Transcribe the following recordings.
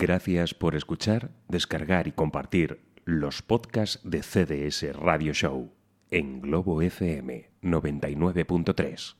Gracias por escuchar, descargar y compartir los podcasts de CDS Radio Show en Globo FM 99.3.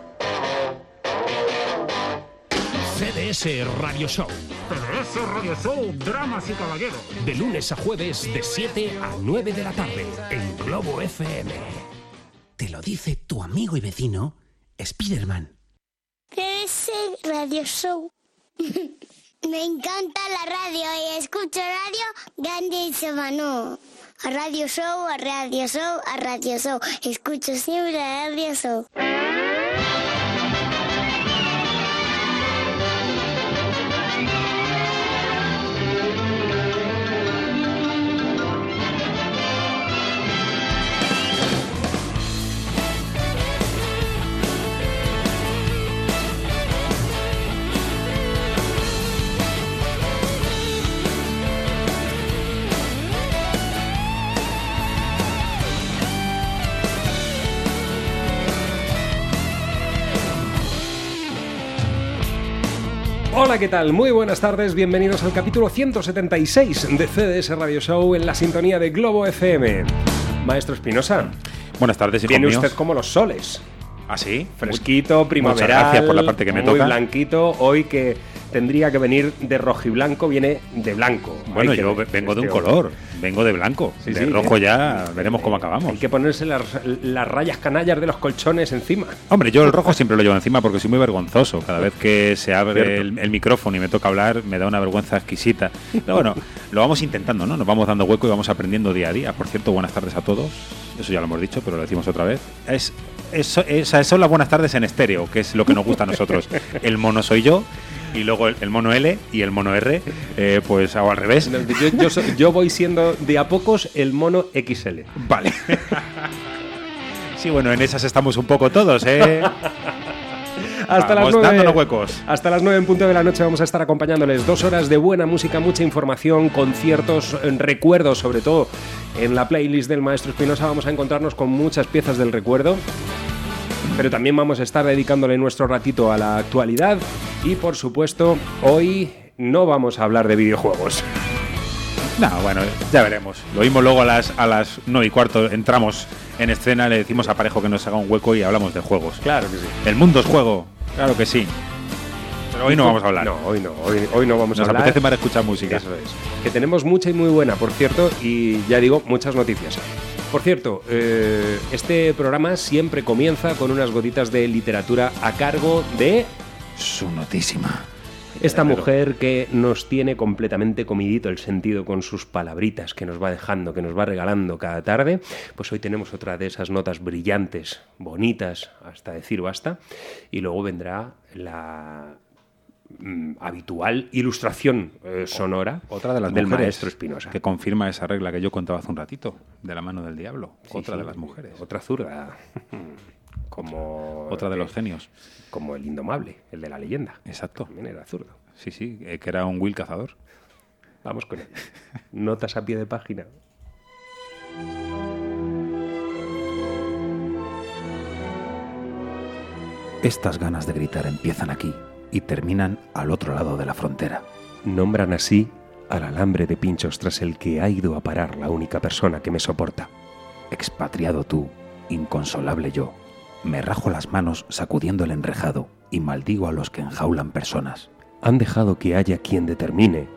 CDS Radio Show, CDS Radio Show, Dramas y Caballeros. de lunes a jueves de 7 a 9 de la tarde en Globo FM. Te lo dice tu amigo y vecino, Spiderman. ese Radio Show. Me encanta la radio y escucho radio grande y semano. A Radio Show, a Radio Show, a Radio Show. Escucho siempre a Radio Show. Hola, ¿qué tal? Muy buenas tardes, bienvenidos al capítulo 176 de CDS Radio Show en la sintonía de Globo FM. Maestro Espinosa, Buenas tardes, viene míos. usted como los soles. ¿Ah, sí? Fresquito, primaveral. gracias por la parte que me muy toca. blanquito. Hoy que tendría que venir de rojiblanco, viene de blanco. Bueno, yo ver vengo de un este color, vengo de blanco. Sí, de sí, rojo eh. ya veremos cómo acabamos. Hay que ponerse las, las rayas canallas de los colchones encima. Hombre, yo el rojo siempre lo llevo encima porque soy muy vergonzoso. Cada vez que se abre el, el micrófono y me toca hablar, me da una vergüenza exquisita. Pero bueno, lo vamos intentando, ¿no? Nos vamos dando hueco y vamos aprendiendo día a día. Por cierto, buenas tardes a todos. Eso ya lo hemos dicho, pero lo decimos otra vez. Es, eso, es- son las buenas tardes en estéreo, que es lo que nos gusta a nosotros. El mono soy yo. Y luego el, el mono L y el mono R, eh, pues hago al revés. Yo, yo so- yo voy siendo de a pocos el mono XL. Vale. Sí, bueno, en esas estamos un poco todos, ¿eh? Hasta las Vamos 9. dándonos huecos. Hasta las 9 en punto de la noche vamos a estar acompañándoles dos horas de buena música, mucha información, conciertos, recuerdos, sobre todo en la playlist del Maestro Espinosa vamos a encontrarnos con muchas piezas del recuerdo. Pero también vamos a estar dedicándole nuestro ratito a la actualidad y por supuesto hoy no vamos a hablar de videojuegos. No, bueno, ya veremos. Lo mismo luego a las, a las 9 y cuarto entramos en escena, le decimos a Parejo que nos haga un hueco y hablamos de juegos. Claro que sí. El mundo es juego, claro que sí. Pero hoy no vamos a hablar. No, hoy no, hoy, hoy no vamos Nos a hablar. apetece más escuchar música. Eso es. Que tenemos mucha y muy buena, por cierto, y ya digo, muchas noticias. Por cierto, eh, este programa siempre comienza con unas gotitas de literatura a cargo de Su notísima. esta mujer que nos tiene completamente comidito el sentido con sus palabritas que nos va dejando, que nos va regalando cada tarde. Pues hoy tenemos otra de esas notas brillantes, bonitas, hasta decir basta. Y luego vendrá la habitual ilustración eh, sonora Otra de las del mujeres maestro Espinosa. que confirma esa regla que yo contaba hace un ratito, de la mano del diablo. Sí, otra sí, de las mujeres. Otra zurda. como Otra de los genios. Como el indomable, el de la leyenda. Exacto. También era zurdo. Sí, sí, eh, que era un Will cazador. Vamos con él. Notas a pie de página. Estas ganas de gritar empiezan aquí y terminan al otro lado de la frontera. Nombran así al alambre de pinchos tras el que ha ido a parar la única persona que me soporta. Expatriado tú, inconsolable yo, me rajo las manos sacudiendo el enrejado y maldigo a los que enjaulan personas. Han dejado que haya quien determine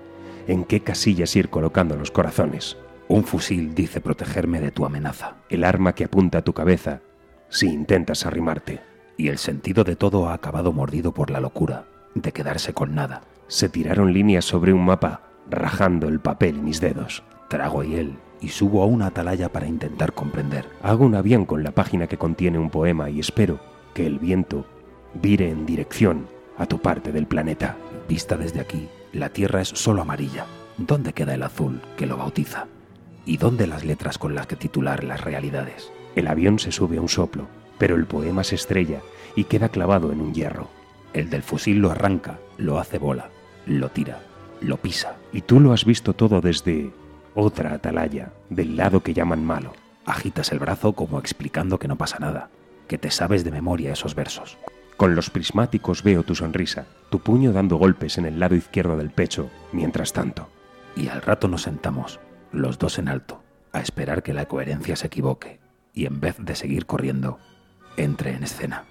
en qué casillas ir colocando los corazones. Un fusil dice protegerme de tu amenaza, El arma que apunta a tu cabeza si intentas arrimarte. Y el sentido de todo ha acabado mordido por la locura de quedarse con nada. Se tiraron líneas sobre un mapa, rajando el papel y mis dedos. Trago y él y subo a una atalaya para intentar comprender. Hago un avión con la página que contiene un poema y espero que el viento vire en dirección a tu parte del planeta. Vista desde aquí, la tierra es solo amarilla. ¿Dónde queda el azul que lo bautiza? ¿Y dónde las letras con las que titular las realidades? El avión se sube a un soplo, pero el poema se estrella y queda clavado en un hierro. El del fusil lo arranca, lo hace bola, lo tira, lo pisa. Y tú lo has visto todo desde otra atalaya, del lado que llaman malo. Agitas el brazo como explicando que no pasa nada, que te sabes de memoria esos versos. Con los prismáticos veo tu sonrisa, tu puño dando golpes en el lado izquierdo del pecho, mientras tanto. Y al rato nos sentamos, los dos en alto, a esperar que la coherencia se equivoque y en vez de seguir corriendo, entre en escena.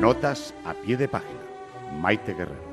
Notas a pie de página. Maite Guerrero.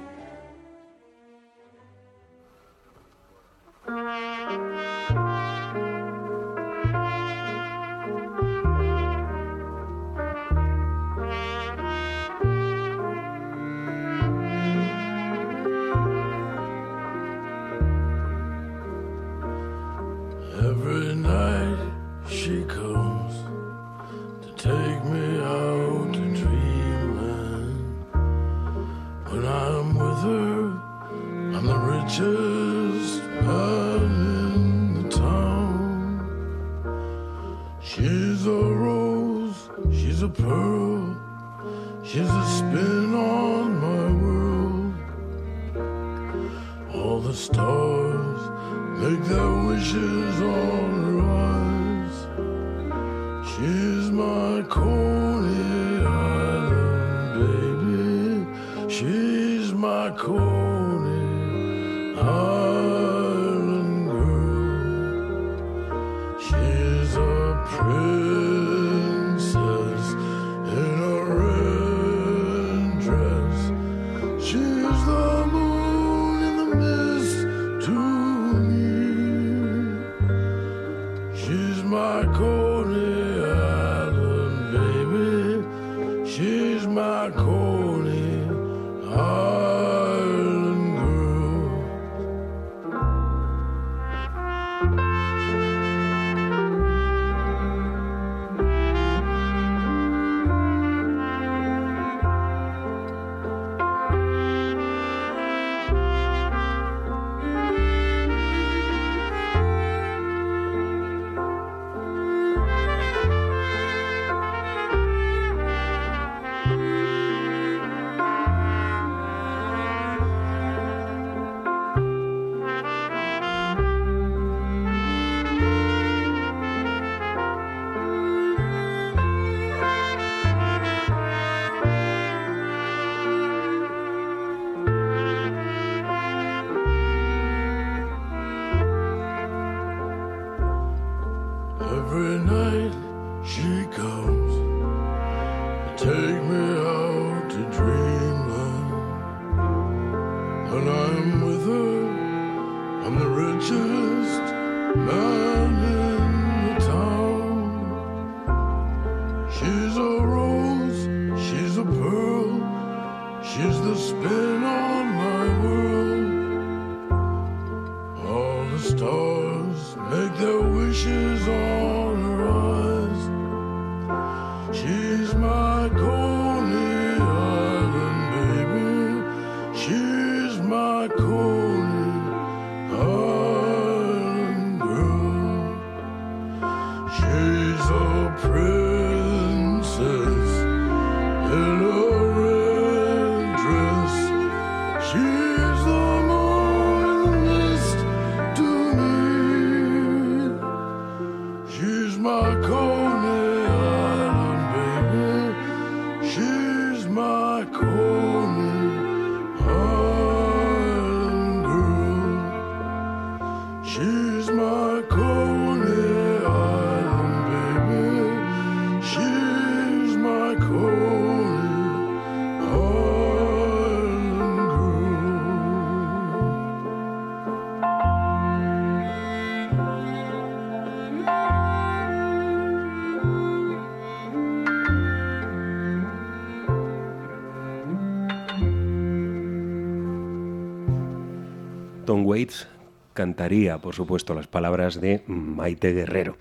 Cantaría, por supuesto, las palabras de Maite Guerrero.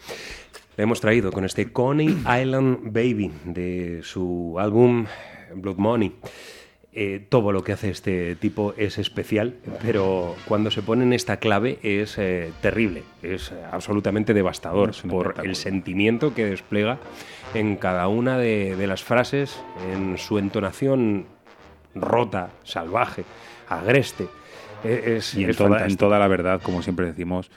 Le hemos traído con este Coney Island Baby de su álbum Blood Money. eh, todo lo que hace este tipo es especial, pero cuando se pone en esta clave es eh, terrible, es absolutamente devastador Es por el sentimiento que despliega en cada una de, de las frases, en su entonación rota, salvaje, agreste. Es, Y en es toda, en toda la verdad, como siempre decimos,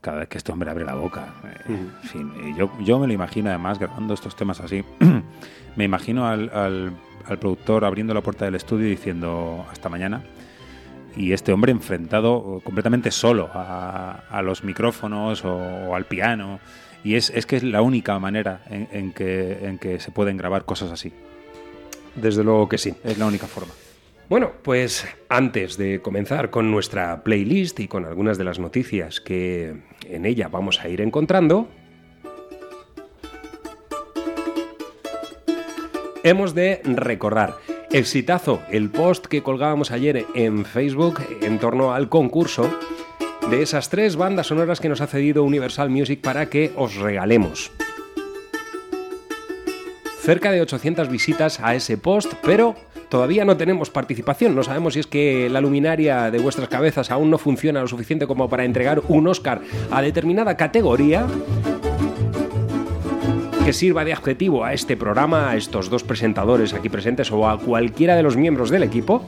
cada vez que este hombre abre la boca. en fin, eh, yo, yo me lo imagino además grabando estos temas así. me imagino al, al- al productor abriendo la puerta del estudio y diciendo hasta mañana. Y este hombre enfrentado completamente solo a, a los micrófonos o, o al piano. Y es, es que es la única manera en, en que, en que se pueden grabar cosas así. Desde luego que sí. Es la única forma. Bueno, pues antes de comenzar con nuestra playlist y con algunas de las noticias que en ella vamos a ir encontrando, hemos de recordar exitazo el post que colgábamos ayer en Facebook en torno al concurso de esas tres bandas sonoras que nos ha cedido Universal Music para que os regalemos. Cerca de 800 visitas a ese post, pero todavía no tenemos participación. No sabemos si es que la luminaria de vuestras cabezas aún no funciona lo suficiente como para entregar un Oscar a determinada categoría que sirva de adjetivo a este programa, a estos dos presentadores aquí presentes o a cualquiera de los miembros del equipo.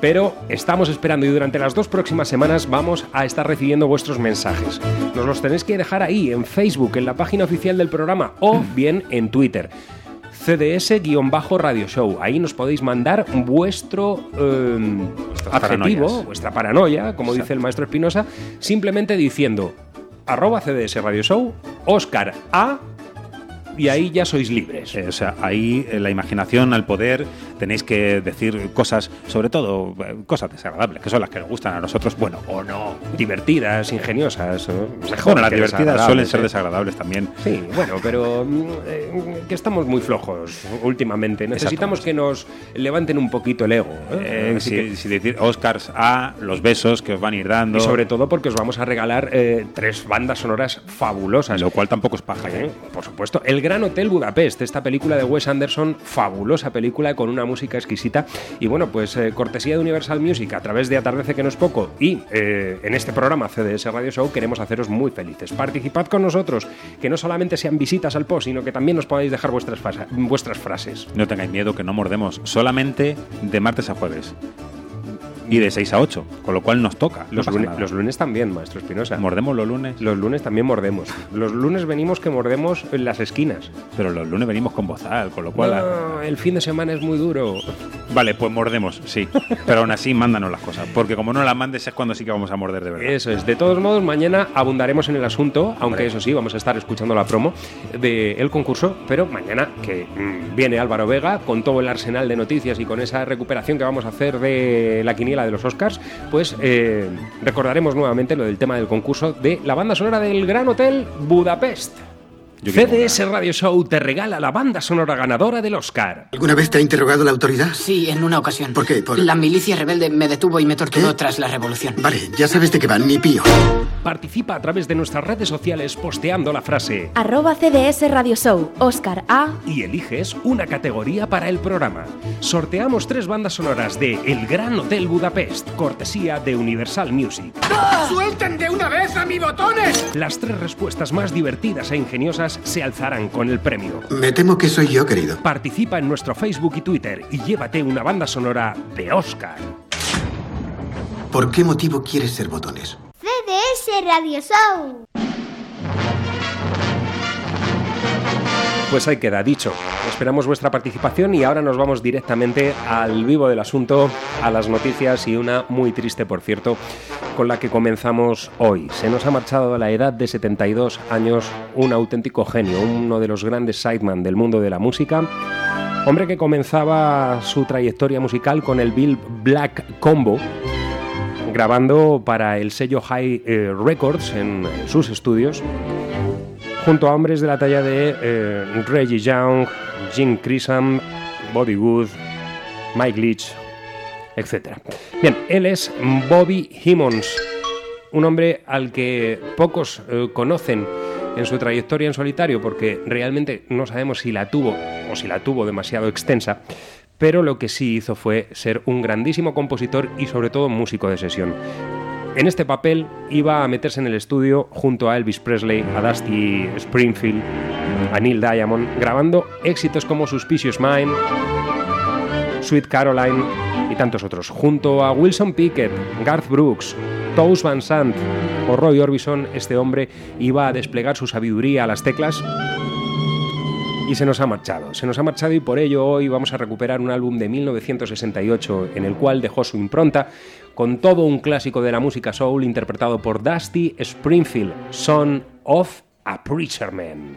Pero estamos esperando y durante las dos próximas semanas vamos a estar recibiendo vuestros mensajes. Nos los tenéis que dejar ahí en Facebook, en la página oficial del programa o bien en Twitter. CDS-Radio Show. Ahí nos podéis mandar vuestro eh, adjetivo, paranoias. vuestra paranoia, como dice el maestro Espinosa, simplemente diciendo arroba CDS Radio Show, Oscar A, y ahí ya sois libres. Eh, o sea, ahí eh, la imaginación al poder tenéis que decir cosas, sobre todo eh, cosas desagradables, que son las que nos gustan a nosotros, bueno, o no. Divertidas, ingeniosas. Bueno, las divertidas suelen ser desagradables también. Sí, bueno, pero mm, eh, que estamos muy flojos últimamente. Necesitamos que nos levanten un poquito el ego. ¿eh? Eh, si, que- si decir Oscars a los besos que os van a ir dando, y sobre todo porque os vamos a regalar eh, tres bandas sonoras fabulosas. lo cual tampoco es paja. Por supuesto, El Gran Hotel Budapest, esta película de Wes Anderson, fabulosa película con una música exquisita. Y bueno, pues eh, cortesía de Universal Music a través de Atardece que no es poco y eh, en este programa CDS Radio Show queremos haceros muy felices. Participad con nosotros, que no solamente sean visitas al post, sino que también nos podáis dejar vuestras, vuestras frases. No tengáis miedo que no mordemos, solamente de martes a jueves. Y de 6 a 8, con lo cual nos toca. Los, lunes, los lunes también, maestro Espinosa. Mordemos los lunes, Los lunes también mordemos. Los lunes venimos que mordemos en las esquinas. pero los lunes venimos con bozal, con lo cual... No, el fin de semana es muy duro. Vale, pues mordemos, sí. Pero aún así, mándanos las cosas. Porque como no las mandes es cuando sí que vamos a morder de verdad. Eso es. De todos modos, mañana abundaremos en el asunto, aunque eso sí, vamos a estar escuchando la promo del concurso, pero mañana que mm, viene Álvaro Vega con todo el arsenal de noticias y con esa recuperación que vamos a hacer de la quiniela de los Oscars, pues eh, recordaremos nuevamente lo del tema del concurso de la banda sonora del Gran Hotel Budapest. CDS Radio Show te regala la banda sonora ganadora del Oscar. ¿Alguna vez te ha interrogado la autoridad? Sí, en una ocasión. ¿Por qué? Por- La milicia rebelde me detuvo y me torturó ¿Qué? tras la revolución. Vale, ya sabes de qué van, ni pío. Participa a través de nuestras redes sociales posteando la frase Arroba CDS Radio Show, Oscar A. y eliges una categoría para el programa. Sorteamos tres bandas sonoras de El Gran Hotel Budapest, cortesía de Universal Music. ¡Suelten de una vez a mi botones! Las tres respuestas más divertidas e ingeniosas se alzarán con el premio. Me temo que soy yo, querido. Participa en nuestro Facebook y Twitter y llévate una banda sonora de Oscar. ¿Por qué motivo quieres ser botones? CDS Radio Show. Pues ahí queda dicho. Esperamos vuestra participación y ahora nos vamos directamente al vivo del asunto, a las noticias y una muy triste, por cierto, con la que comenzamos hoy. Se nos ha marchado a la edad de 72 años un auténtico genio, uno de los grandes sideman del mundo de la música. Hombre que comenzaba su trayectoria musical con el Bill Black Combo, grabando para el sello High eh, Records en sus estudios junto a hombres de la talla de eh, Reggie Young, Jim Chisholm, Bobby Wood, Mike Leach, etc. Bien, él es Bobby Himmons, un hombre al que pocos eh, conocen en su trayectoria en solitario porque realmente no sabemos si la tuvo o si la tuvo demasiado extensa, pero lo que sí hizo fue ser un grandísimo compositor y sobre todo músico de sesión. En este papel iba a meterse en el estudio junto a Elvis Presley, a Dusty Springfield, a Neil Diamond, grabando éxitos como Suspicious Mind, Sweet Caroline y tantos otros, junto a Wilson Pickett, Garth Brooks, Toast Van Sant o Roy Orbison, este hombre iba a desplegar su sabiduría a las teclas y se nos ha marchado. Se nos ha marchado y por ello hoy vamos a recuperar un álbum de 1968 en el cual dejó su impronta con todo un clásico de la música soul interpretado por Dusty Springfield, Son of a Preacher Man.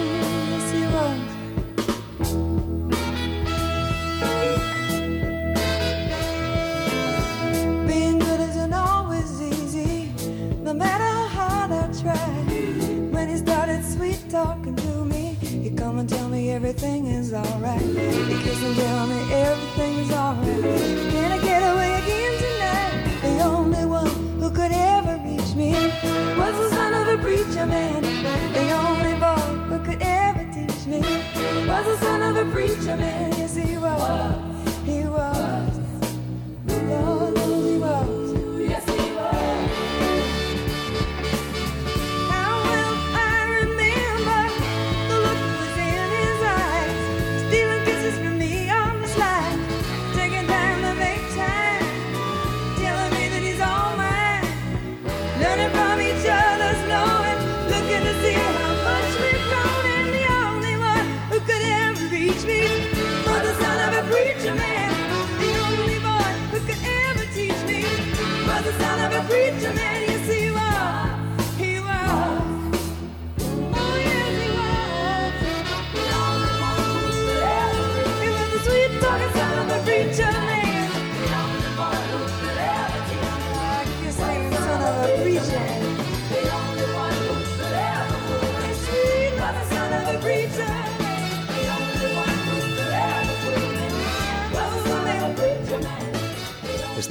Talking to me, he'd come and tell me everything is alright. He'd kiss and tell me everything is alright. Can I get away again tonight? The only one who could ever reach me was the son of a preacher man. The only boy who could ever teach me was the son of a preacher man. Yes, he was. He was. Lord he was.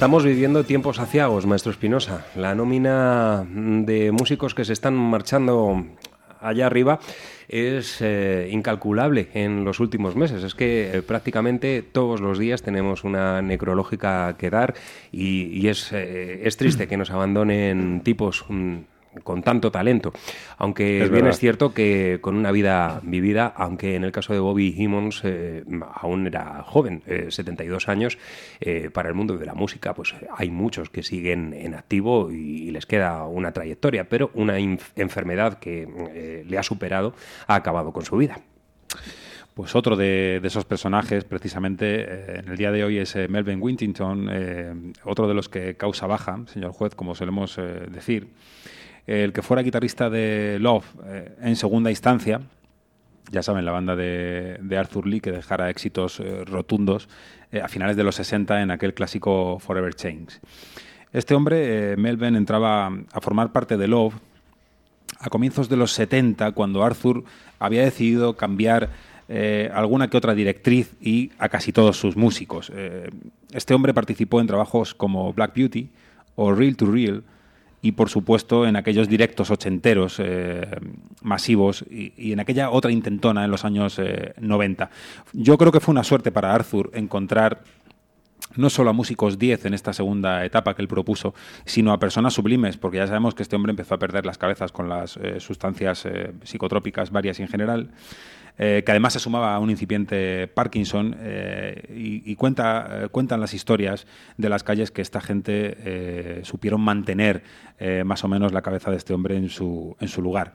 Estamos viviendo tiempos aciagos, maestro Espinosa. La nómina de músicos que se están marchando allá arriba es eh, incalculable en los últimos meses. Es que eh, prácticamente todos los días tenemos una necrológica que dar y, y es, eh, es triste que nos abandonen tipos mm, con tanto talento. Aunque Es bien verdad. es cierto que con una vida vivida, aunque en el caso de Bobby Hemmons eh, aún era joven, eh, 72 años, eh, para el mundo de la música pues hay muchos que siguen en activo y, y les queda una trayectoria, pero una enfermedad que eh, le ha superado ha acabado con su vida. Pues otro de, de esos personajes, precisamente, eh, en el día de hoy es eh, Melvin Wintington, eh, otro de los que causa baja, señor juez, como solemos decir. El que fuera guitarrista de Love eh, en segunda instancia, ya saben, la banda de, Arthur Lee que dejara éxitos eh, rotundos eh, a finales de los 60 en aquel clásico Forever Change. Este hombre, Melvin, entraba a formar parte de Love a comienzos de los 70, cuando Arthur había decidido cambiar alguna que otra directriz y a casi todos sus músicos. Este hombre participó en trabajos como Black Beauty o Real to Real y, por supuesto, en aquellos directos ochenteros eh, masivos y, en aquella otra intentona en los años eh, 90. Yo creo que fue una suerte para Arthur encontrar no solo a músicos 10 en esta segunda etapa que él propuso, sino a personas sublimes, porque ya sabemos que este hombre empezó a perder las cabezas con las eh, sustancias eh, psicotrópicas varias y en general, eh, que además se sumaba a un incipiente Parkinson eh, y, eh, cuentan las historias de las calles que esta gente supieron mantener más o menos la cabeza de este hombre en su, lugar.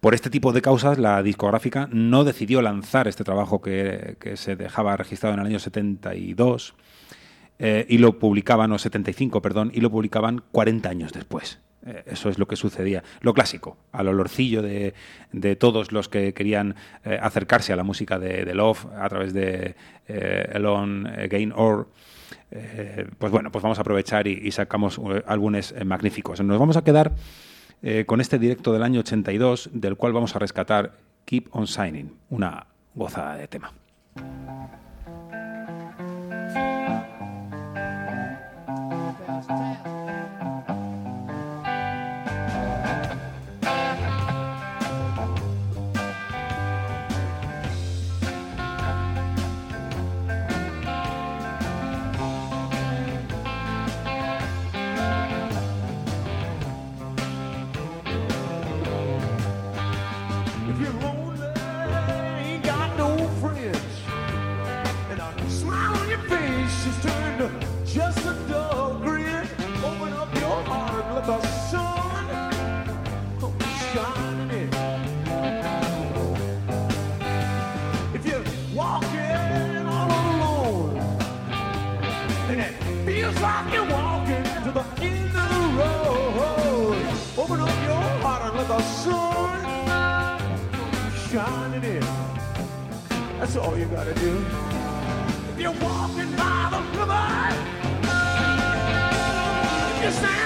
Por este tipo de causas, la discográfica no decidió lanzar este trabajo que, que se dejaba registrado en el año 72 eh, y lo publicaban, o 75, perdón, y lo publicaban 40 años después. Eh, Eso es lo que sucedía. Lo clásico, al olorcillo de, de todos los que querían eh, acercarse a la música de, Love a través de eh, Alone Again Or. eh, pues bueno, pues vamos a aprovechar y, y sacamos álbumes magníficos. Nos vamos a quedar con este directo del año 82, del cual vamos a rescatar Keep on Shining, una gozada de tema. And it feels like you're walking to the end of the road, open up your heart and let the sun shining in. That's all you gotta do. If you're walking by the river, if you're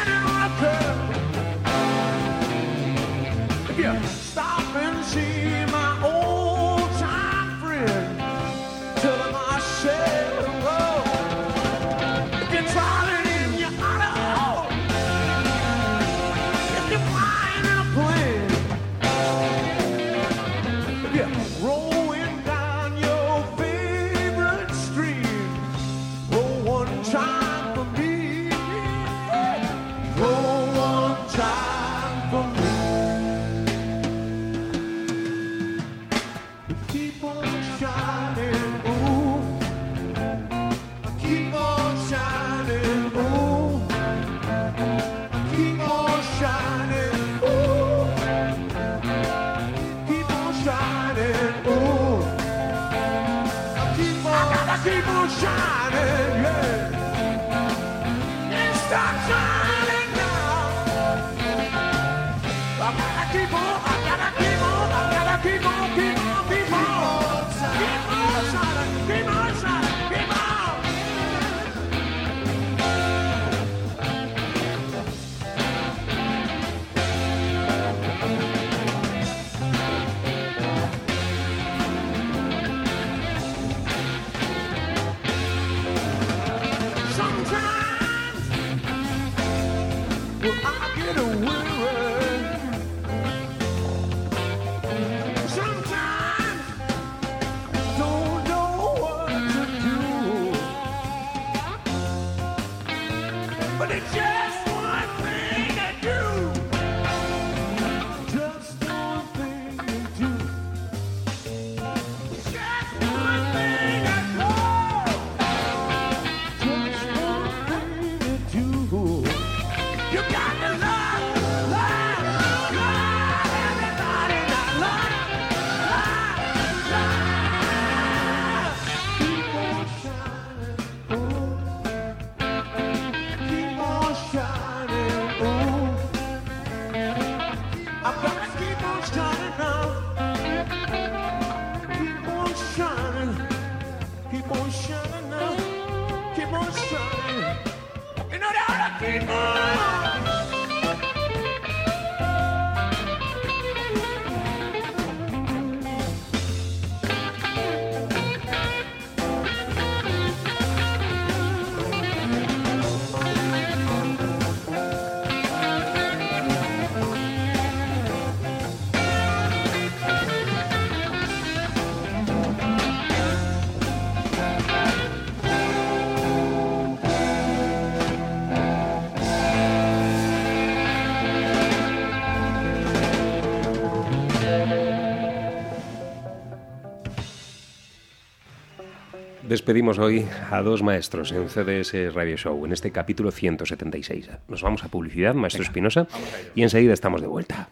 Despedimos hoy a dos maestros en CDS Radio Show, en este capítulo 176. Nos vamos a publicidad, maestro Espinosa, y enseguida estamos de vuelta.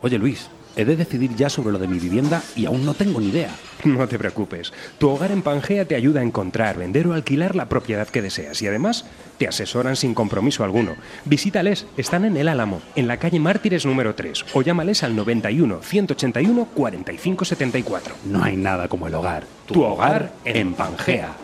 Oye Luis, he de decidir ya sobre lo de mi vivienda y aún no tengo ni idea. No te preocupes. Tu hogar en Pangea te ayuda a encontrar, vender o alquilar la propiedad que deseas y además te asesoran sin compromiso alguno. Visítales, están en El Álamo, en la calle Mártires número 3 o llámales al 91 181 45 74. No hay nada como el hogar. Tu hogar en Pangea.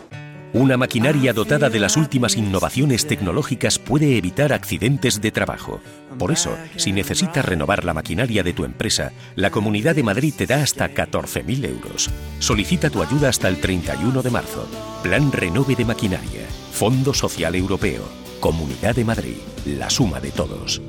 Una maquinaria dotada de las últimas innovaciones tecnológicas puede evitar accidentes de trabajo. Por eso, si necesitas renovar la maquinaria de tu empresa, la Comunidad de Madrid te da hasta 14.000 euros. Solicita tu ayuda hasta el 31 de marzo. Plan Renove de Maquinaria. Fondo Social Europeo. Comunidad de Madrid. La suma de todos.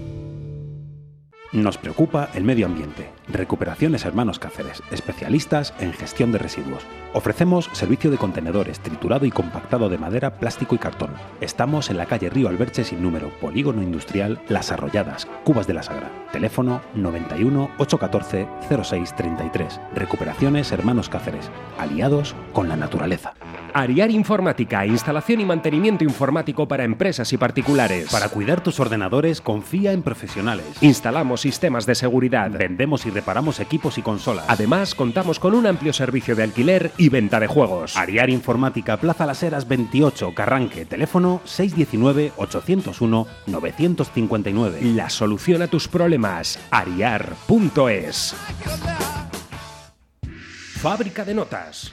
Nos preocupa el medio ambiente. Recuperaciones Hermanos Cáceres, especialistas en gestión de residuos. Ofrecemos servicio de contenedores, triturado y compactado de madera, plástico y cartón. Estamos en la calle Río Alberche sin número, Polígono Industrial Las Arrolladas, Cubas de la Sagra. Teléfono 91 814 0633. Recuperaciones Hermanos Cáceres, aliados con la naturaleza. Ariar Informática, instalación y mantenimiento informático para empresas y particulares. Para cuidar tus ordenadores, confía en profesionales. Instalamos sistemas de seguridad. Vendemos y reparamos equipos y consolas. Además, contamos con un amplio servicio de alquiler y venta de juegos. Ariar Informática, Plaza Las Heras 28, Carranque, teléfono 619-801-959. La solución a tus problemas, ariar.es. Fábrica de notas.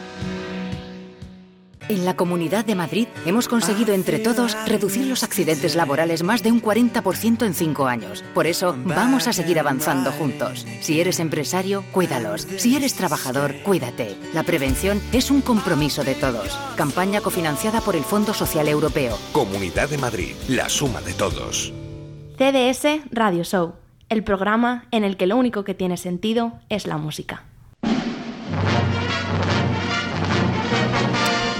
En la Comunidad de Madrid hemos conseguido entre todos reducir los accidentes laborales más de un 40% en cinco años. Por eso vamos a seguir avanzando juntos. Si eres empresario, cuídalos. Si eres trabajador, cuídate. La prevención es un compromiso de todos. Campaña cofinanciada por el Fondo Social Europeo. Comunidad de Madrid, la suma de todos. CDS Radio Show, el programa en el que lo único que tiene sentido es la música.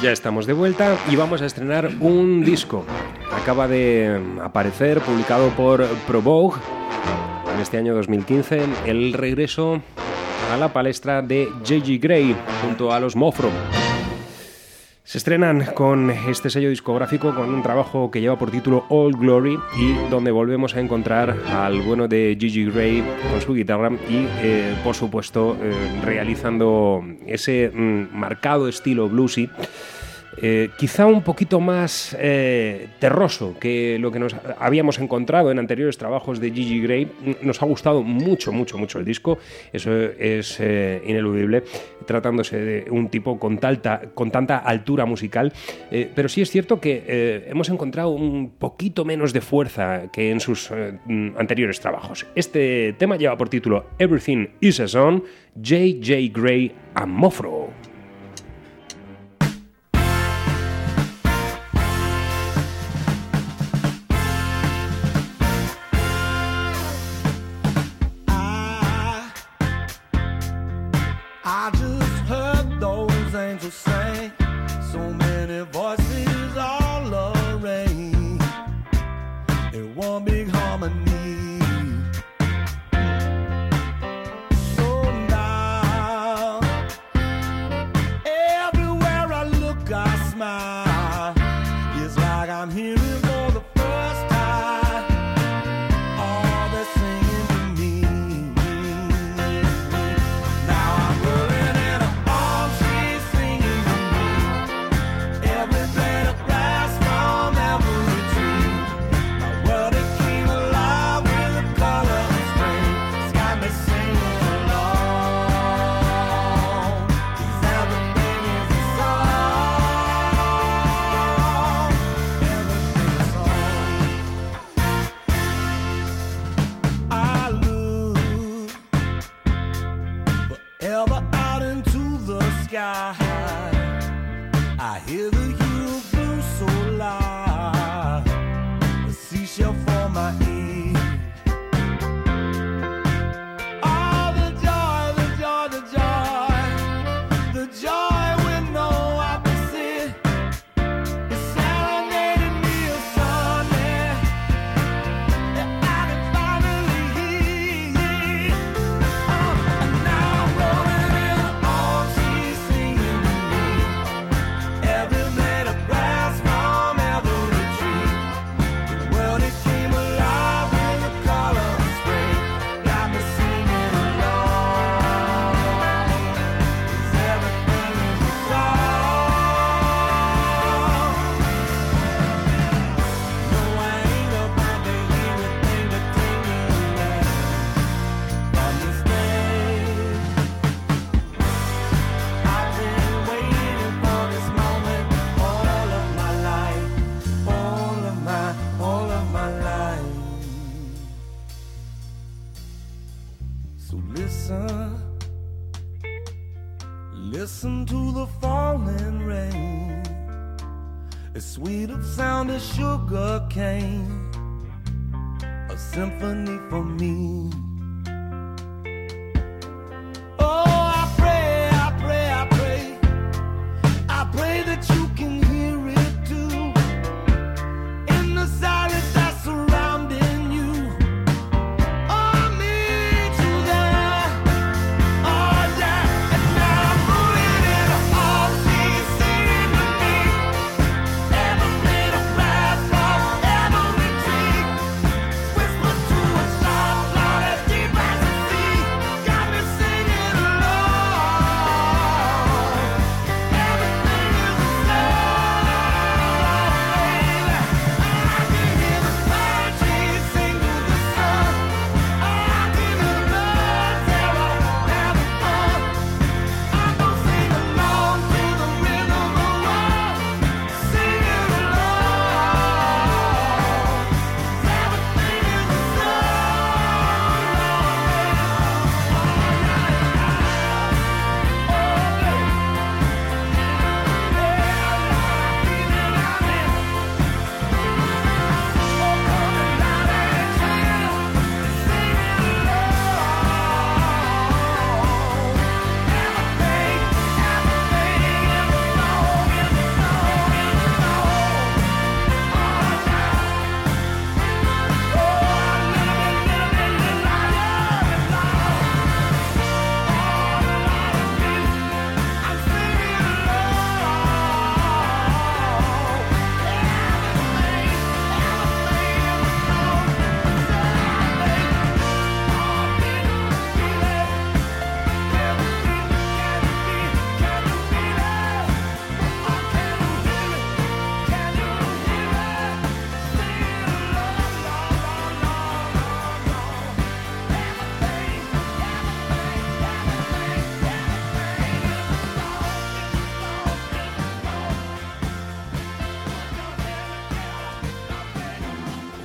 Ya estamos de vuelta y vamos a estrenar un disco. Acaba de aparecer, publicado por Provogue en este año 2015, el regreso a la palestra de J.G. Gray junto a los Mofro. Se estrenan con este sello discográfico con un trabajo que lleva por título All Glory y donde volvemos a encontrar al bueno de Gigi Gray con su guitarra y eh, por supuesto eh, realizando ese mm, marcado estilo bluesy. Eh, quizá un poquito más eh, terroso que lo que nos habíamos encontrado en anteriores trabajos de Gigi Gray. Nos ha gustado mucho, mucho, mucho el disco, eso es eh, ineludible, tratándose de un tipo con, con tanta altura musical, pero sí es cierto que hemos encontrado un poquito menos de fuerza que en sus anteriores trabajos. Este tema lleva por título Everything is a Song, J.J. Gray and Mofro.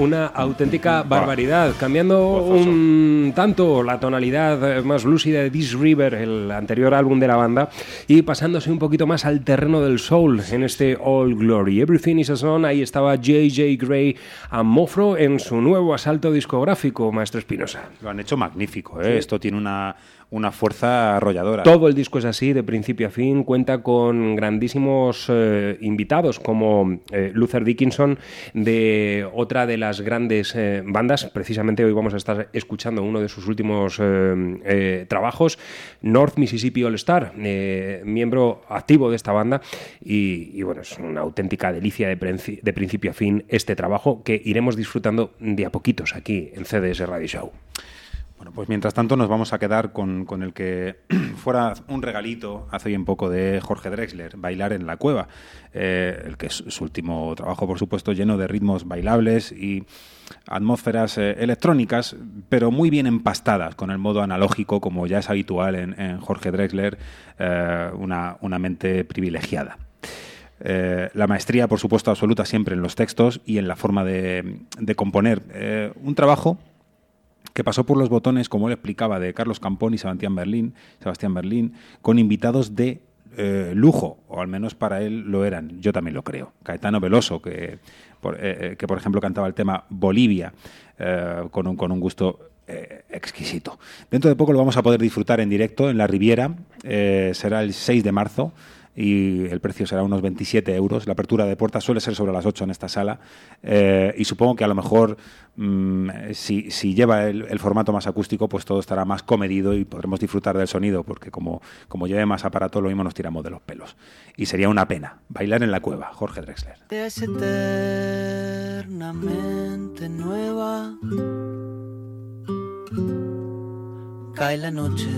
Una auténtica barbaridad, cambiando un tanto la tonalidad eh, más lúcida de This River, el anterior álbum de la banda, y pasándose un poquito más al terreno del soul en este All Glory. Everything is a Song, ahí estaba J.J. Gray a Mofro en su nuevo asalto discográfico, Maestro Espinosa. Lo han hecho magnífico, ¿eh? Esto tiene una, una fuerza arrolladora. Todo el disco es así, de principio a fin. Cuenta con grandísimos eh, invitados como eh, Luther Dickinson, de otra de las grandes eh, bandas. Precisamente hoy vamos a estar escuchando uno de sus últimos trabajos, North Mississippi All Star, miembro activo de esta banda. Y, bueno, es una auténtica delicia de, de principio a fin este trabajo que iremos disfrutando de a poquitos aquí en CDS Radio Show. Pues mientras tanto nos vamos a quedar con, con el que fuera un regalito hace bien poco de Jorge Drexler, Bailar en la Cueva, eh, el que es su último trabajo, por supuesto, lleno de ritmos bailables y atmósferas eh, electrónicas, pero muy bien empastadas con el modo analógico, como ya es habitual en, Jorge Drexler, eh, una, una mente privilegiada. La maestría, por supuesto, absoluta siempre en los textos y en la forma de, de componer. Un trabajo que pasó por los botones, como él explicaba, de Carlos Campón y Sebastián Berlín, Sebastián Berlín con invitados de eh, lujo, o al menos para él lo eran. Yo también lo creo. Caetano Veloso, que por, eh, eh, que por ejemplo cantaba el tema Bolivia, con, un, con un gusto exquisito. Dentro de poco lo vamos a poder disfrutar en directo en la Riviera, será el 6 de marzo y el precio será unos 27 euros. La apertura de puertas suele ser sobre las 8 en esta sala eh, y supongo que a lo mejor mm, si, si lleva el, formato más acústico pues todo estará más comedido y podremos disfrutar del sonido porque como, como lleve más aparato lo mismo nos tiramos de los pelos. Y sería una pena. Bailar en la cueva, Jorge Drexler. es nueva. Cae la noche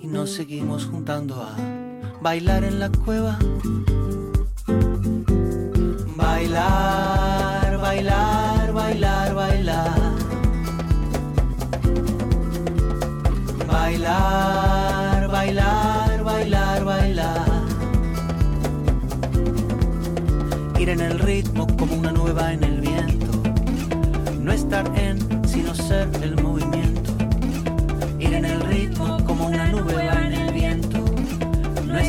y nos seguimos juntando a bailar en la cueva. Bailar, bailar, bailar, bailar. Bailar, bailar, bailar, bailar. Ir en el ritmo como una nueva en el viento. No estar en,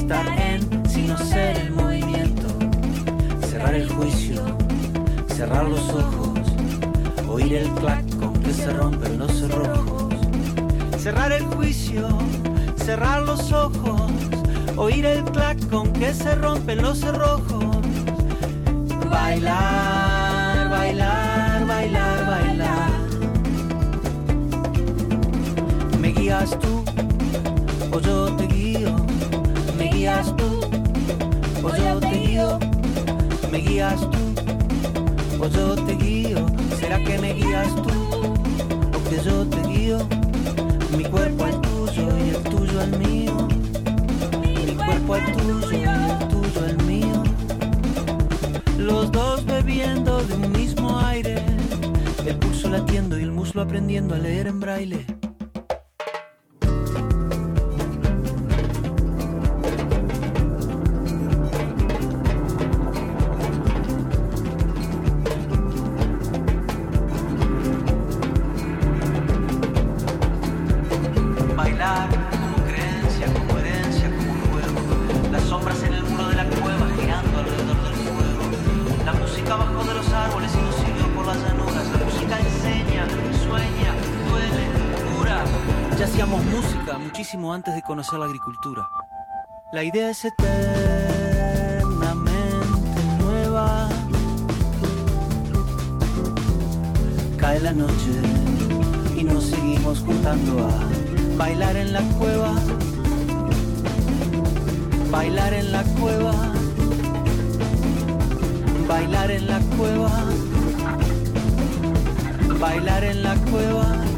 estar en, sino ser el movimiento. Cerrar el juicio, cerrar los ojos, oír el clac con que se rompen los cerrojos. Cerrar el juicio, cerrar los ojos, oír el clac con que se rompen los cerrojos. Bailar, bailar, bailar, bailar. Me guías tú, o yo o yo te guío. Me guías tú, o yo te guío. ¿Será que me guías tú, o que yo te guío? Mi cuerpo al tuyo y el tuyo al mío. Mi cuerpo al tuyo y el tuyo al mío. Los dos bebiendo de un mismo aire. El pulso latiendo y el muslo aprendiendo a leer en braille. Conocer la agricultura. La idea es eternamente nueva. Cae la noche y nos seguimos juntando a bailar en la cueva. Bailar en la cueva. Bailar en la cueva. Bailar en la cueva.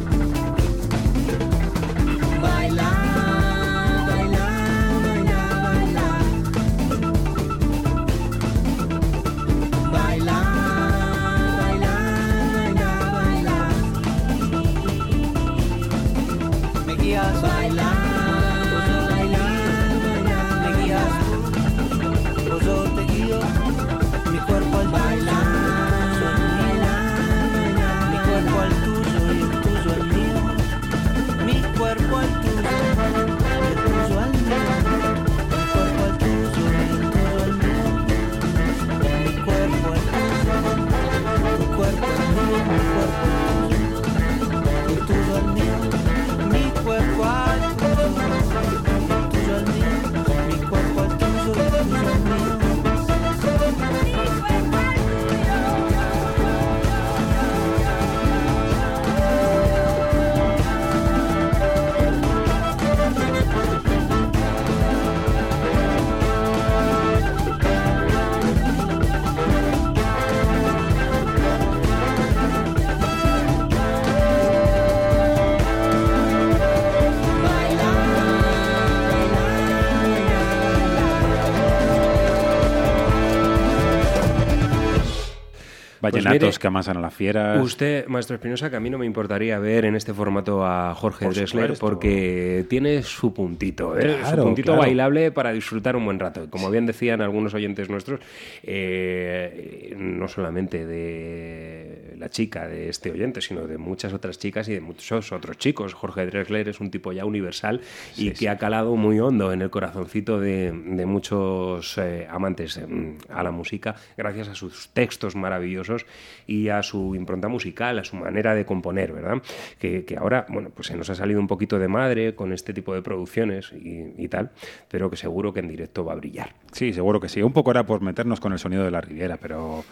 Mire, que amasan a las fieras. Usted, maestro Espinosa, que a mí no me importaría ver en este formato a Jorge Por supuesto. porque tiene su puntito, ¿eh? Claro, su puntito claro. bailable para disfrutar un buen rato. Como bien decían algunos oyentes nuestros, eh, no solamente de la chica de este oyente, sino de muchas otras chicas y de muchos otros chicos. Jorge Drexler es un tipo ya universal y que ha calado muy hondo en el corazoncito de, de muchos eh, amantes eh, a la música gracias a sus textos maravillosos y a su impronta musical, a su manera de componer, ¿verdad? Que, ahora, bueno, pues se nos ha salido un poquito de madre con este tipo de producciones y, y tal, pero que seguro que en directo va a brillar. Sí, seguro que sí. Un poco era por meternos con el sonido de la Riviera, pero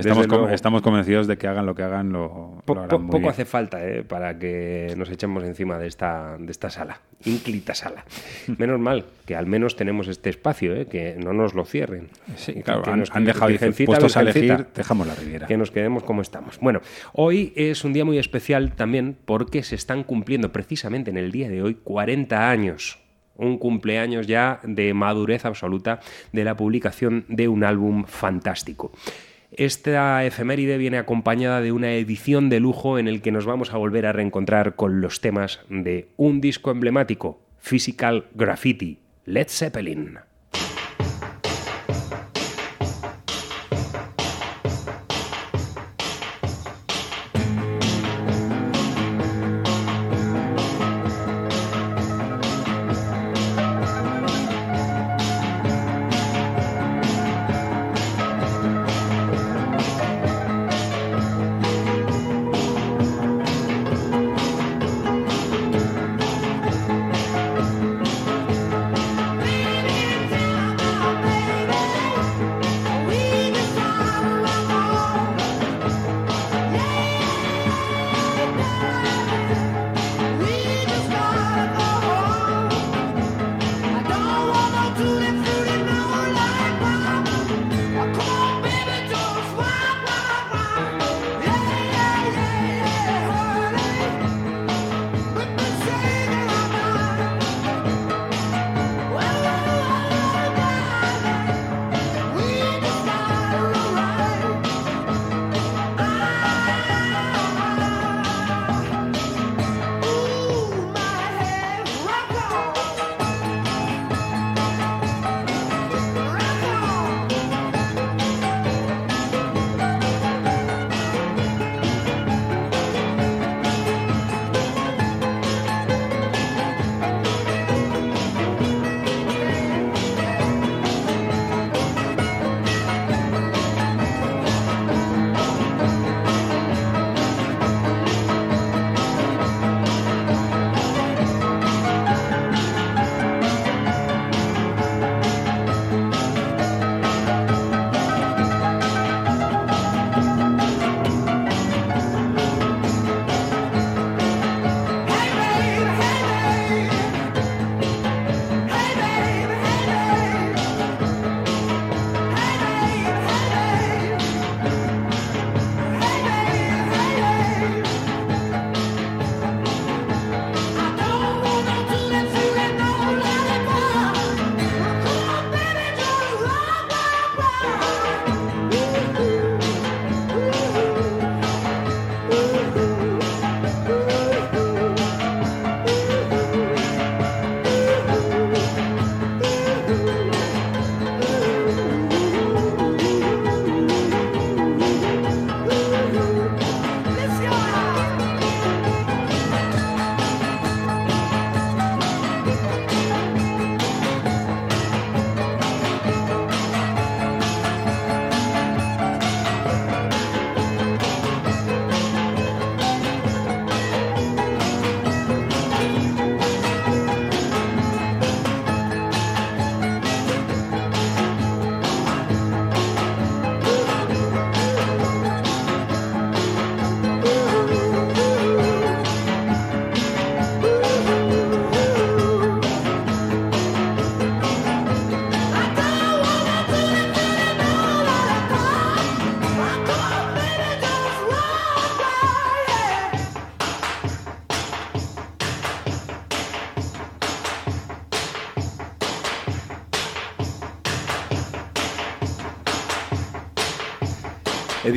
estamos, luego. estamos convencidos de que hagan lo que hagan, lo, Po- lo harán po- muy poco bien. hace falta ¿eh? para que nos echemos encima de esta, de esta sala, ínclita sala. Menos mal que al menos tenemos este espacio, ¿eh? que no nos lo cierren. Sí, Que- claro, que han- nos- han dejado, puestos a elegir, dejamos la Riviera. Que nos quedemos como estamos. Bueno, hoy es un día muy especial también porque se están cumpliendo precisamente en el día de hoy 40 años un cumpleaños ya de madurez absoluta de la publicación de un álbum fantástico. Esta efeméride viene acompañada de una edición de lujo en el que nos vamos a volver a reencontrar con los temas de un disco emblemático, Physical Graffiti, Led Zeppelin.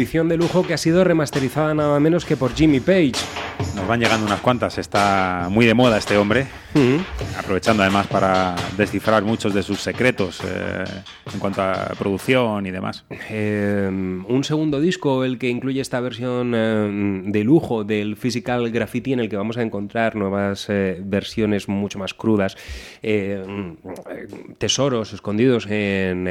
Edición de lujo que ha sido remasterizada nada menos que por Jimmy Page. Nos van llegando unas cuantas. Está muy de moda este hombre. Aprovechando además para descifrar muchos de sus secretos eh, en cuanto a producción y demás. Eh, un segundo disco, el que incluye esta versión eh, de lujo del Physical Graffiti, en el que vamos a encontrar nuevas versiones mucho más crudas, eh, tesoros escondidos en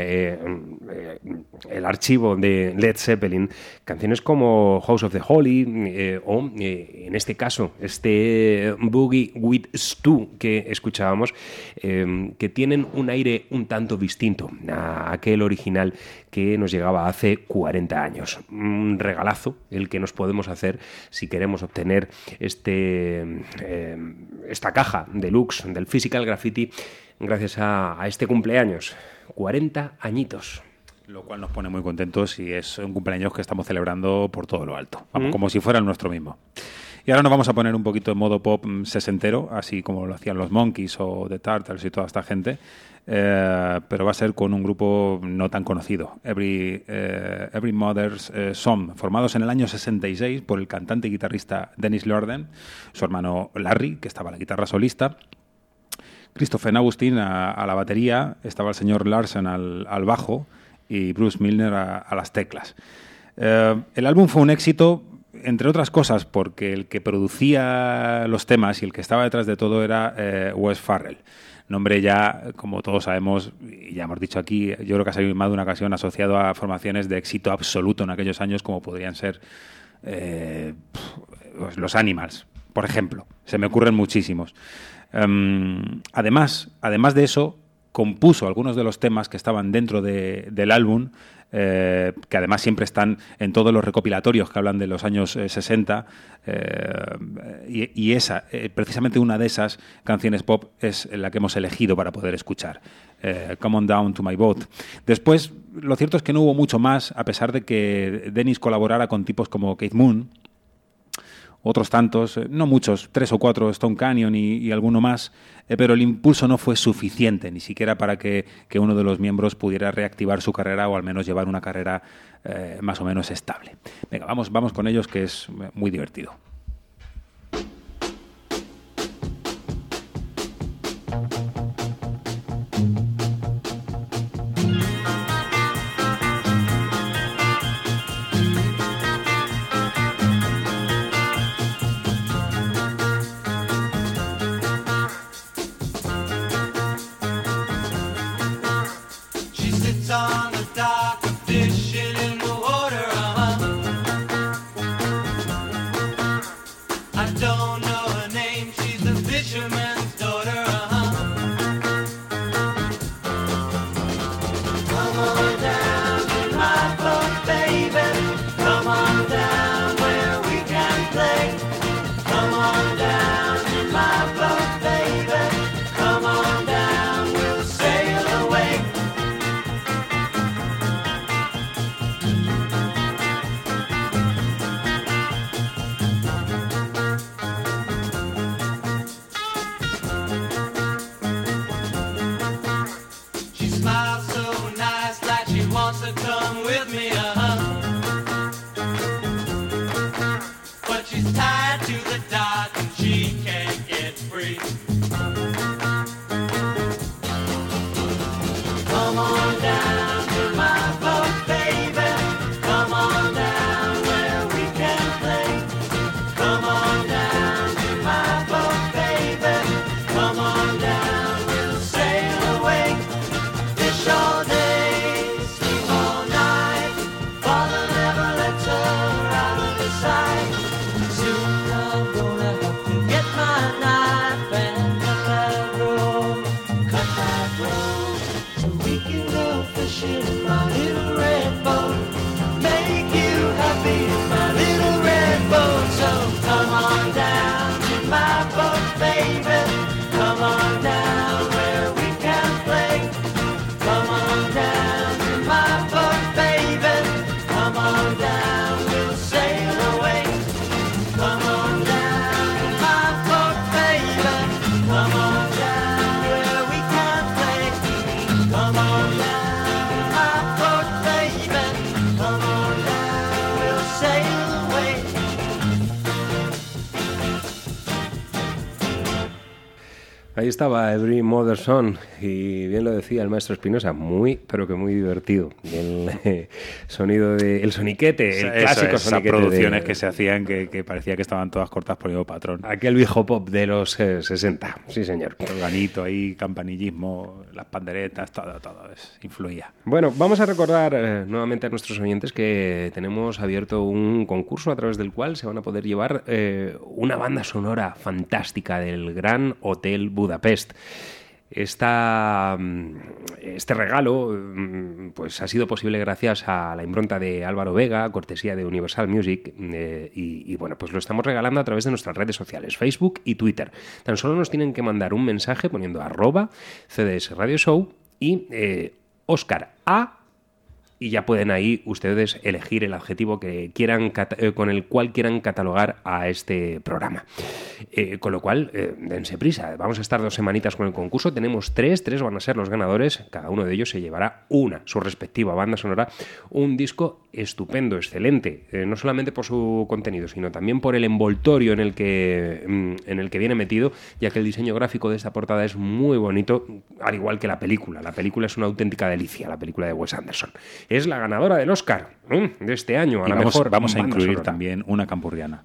el archivo de Led Zeppelin, canciones como House of the Holy eh, o, eh, en este caso, este Boogie with Stu que escuchábamos, eh, que tienen un aire un tanto distinto a aquel original que nos llegaba hace 40 años. Un regalazo el que nos podemos hacer si queremos obtener este, eh, esta caja deluxe del Physical Graffiti gracias a este cumpleaños. 40 añitos. Lo cual nos pone muy contentos y es un cumpleaños que estamos celebrando por todo lo alto. Vamos, Mm. como si fuera el nuestro mismo. Y ahora nos vamos a poner un poquito en modo pop mm, sesentero, así como lo hacían los Monkeys o The Turtles y toda esta gente. Eh, pero va a ser con un grupo no tan conocido, Every, eh, Every Mother's eh, Song, formados en el año 66 por el cantante y guitarrista Dennis Lorden, su hermano Larry, que estaba a la guitarra solista, Christopher Augustin a, a la batería, estaba el señor Larsen al, al bajo y Bruce Milner a, las teclas. Eh, el álbum fue un éxito, entre otras cosas, porque el que producía los temas y el que estaba detrás de todo era eh, Wes Farrell. Nombre ya, como todos sabemos, y ya hemos dicho aquí, yo creo que ha salido más de una ocasión asociado a formaciones de éxito absoluto en aquellos años, como podrían ser eh, los Animals, por ejemplo. Se me ocurren muchísimos. Em, además, además de eso, compuso algunos de los temas que estaban dentro de- del álbum, eh, que además siempre están en todos los recopilatorios que hablan de los años eh, 60, eh, y, y esa, eh, precisamente una de esas canciones pop es la que hemos elegido para poder escuchar. eh, Come on down to my boat. Después, lo cierto es que no hubo mucho más, a pesar de que Dennis colaborara con tipos como Keith Moon, otros tantos, eh, no muchos, tres o cuatro, Stone Canyon y, alguno más, eh, pero el impulso no fue suficiente, ni siquiera para que, que uno de los miembros pudiera reactivar su carrera o al menos llevar una carrera eh, más o menos estable. Venga, vamos, vamos con ellos, que es eh, muy divertido. Ahí estaba Every Mother Son y bien lo decía el maestro Espinosa, muy pero que muy divertido. El eh, sonido de el soniquete, el Eso clásico es, esas soniquete producciones de- que se hacían que, que parecía que estaban todas cortas por el mismo patrón. aquel viejo pop de los eh, 60. Sí, señor. Organito ahí, campanillismo, las panderetas, todo, todo, es- influía. Bueno, vamos a recordar eh, nuevamente a nuestros oyentes que tenemos abierto un concurso a través del cual se van a poder llevar eh, una banda sonora fantástica del Gran Hotel Budapest. Esta, mm, este regalo mm, pues ha sido posible gracias a la impronta de Álvaro Vega, cortesía de Universal Music, eh, y, bueno, pues lo estamos regalando a través de nuestras redes sociales, Facebook y Twitter. Tan solo nos tienen que mandar un mensaje poniendo arroba CDS Radio Show y eh, Oscar A y ya pueden ahí ustedes elegir el adjetivo que quieran eh, con el cual quieran catalogar a este programa. Eh, con lo cual, eh, dense prisa. Vamos a estar dos semanitas con el concurso. Tenemos tres, tres van a ser los ganadores. Cada uno de ellos se llevará una, su respectiva banda sonora, un disco estupendo, excelente, eh, no solamente por su contenido, sino también por el envoltorio en el que mm, en el que viene metido, ya que el diseño gráfico de esta portada es muy bonito, al igual que la película. La película es una auténtica delicia, la película de Wes Anderson. Es la ganadora del Oscar de este año, a Y la vamos, mejor vamos a incluir sonora. también una campurriana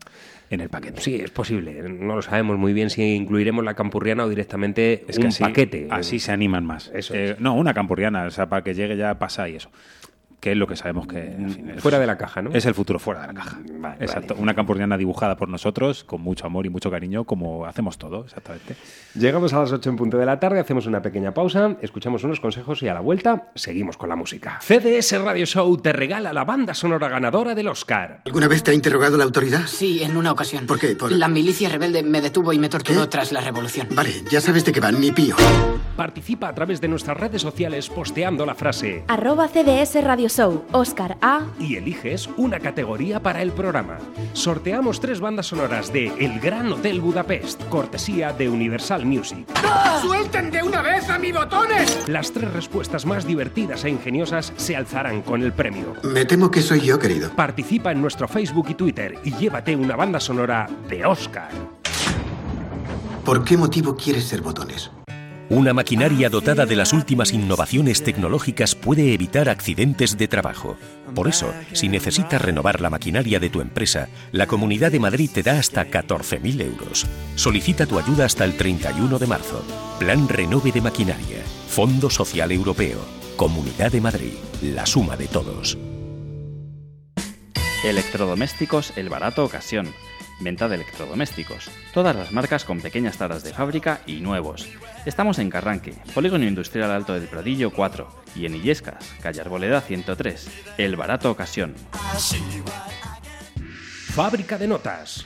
en el paquete. Sí, es posible. No lo sabemos muy bien si incluiremos la campurriana o directamente Es que un así, paquete. así se animan más. Eso Eh, no, una campurriana, o sea, para que llegue ya pasa y eso. Que es lo que sabemos que. en fin, es- Fuera de la caja, ¿no? Es el futuro fuera de la caja. Exacto. Una campurriana dibujada por nosotros, con mucho amor y mucho cariño, como hacemos todo, exactamente. Llegamos a las 8 en punto de la tarde, hacemos una pequeña pausa, escuchamos unos consejos y a la vuelta seguimos con la música. CDS Radio Show te regala la banda sonora ganadora del Oscar. ¿Alguna vez te ha interrogado la autoridad? Sí, en una ocasión. ¿Por qué? Por- La milicia rebelde me detuvo y me torturó tras la revolución. Vale, ya sabes de qué van, ni pío. Participa a través de nuestras redes sociales posteando la frase Arroba CDS Radio Show, Oscar A. y eliges una categoría para el programa. Sorteamos tres bandas sonoras de El Gran Hotel Budapest, cortesía de Universal Music. ¡Suelten de una vez a mi botones! Las tres respuestas más divertidas e ingeniosas se alzarán con el premio. Me temo que soy yo, querido. Participa en nuestro Facebook y Twitter y llévate una banda sonora de Oscar. ¿Por qué motivo quieres ser botones? Una maquinaria dotada de las últimas innovaciones tecnológicas puede evitar accidentes de trabajo. Por eso, si necesitas renovar la maquinaria de tu empresa, la Comunidad de Madrid te da hasta 14.000 euros. Solicita tu ayuda hasta el 31 de marzo. Plan Renove de Maquinaria. Fondo Social Europeo. Comunidad de Madrid. La suma de todos. Electrodomésticos El Barato Ocasión. Venta de electrodomésticos. Todas las marcas con pequeñas taras de fábrica y nuevos. Estamos en Carranque, Polígono Industrial Alto del Pradillo 4 y en Illescas, calle Arboleda 103. El Barato Ocasión. Fábrica de notas.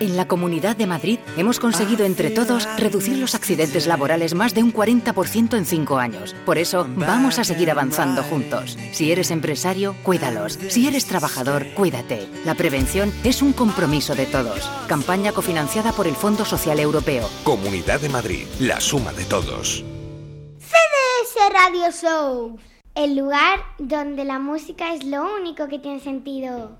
En la Comunidad de Madrid hemos conseguido entre todos reducir los accidentes laborales más de un 40% en cinco años. Por eso vamos a seguir avanzando juntos. Si eres empresario, cuídalos. Si eres trabajador, cuídate. La prevención es un compromiso de todos. Campaña cofinanciada por el Fondo Social Europeo. Comunidad de Madrid, la suma de todos. CDS Radio Show. El lugar donde la música es lo único que tiene sentido.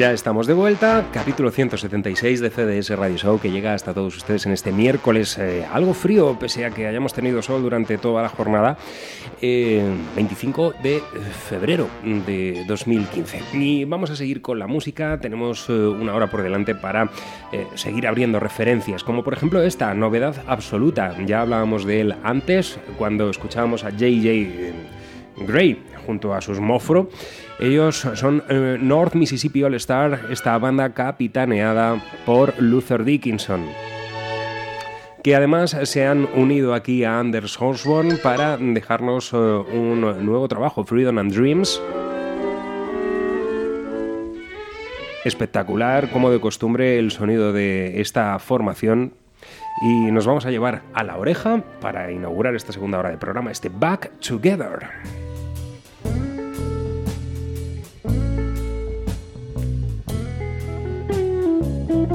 Ya estamos de vuelta, capítulo 176 de CDS Radio Show que llega hasta todos ustedes en este miércoles eh, algo frío, pese a que hayamos tenido sol durante toda la jornada, eh, 25 de febrero de 2015. Y vamos a seguir con la música, tenemos eh, una hora por delante para eh, seguir abriendo referencias, como por ejemplo esta novedad absoluta, ya hablábamos de él antes, cuando escuchábamos a JJ Gray junto a sus Mofro. Ellos son eh, North Mississippi All Star, esta banda capitaneada por Luther Dickinson que además se han unido aquí a Anders Osborne para dejarnos eh, un nuevo trabajo, Freedom and Dreams. Espectacular, como de costumbre, el sonido de esta formación. Y nos vamos a llevar a la oreja para inaugurar esta segunda hora de programa, este Back Together. So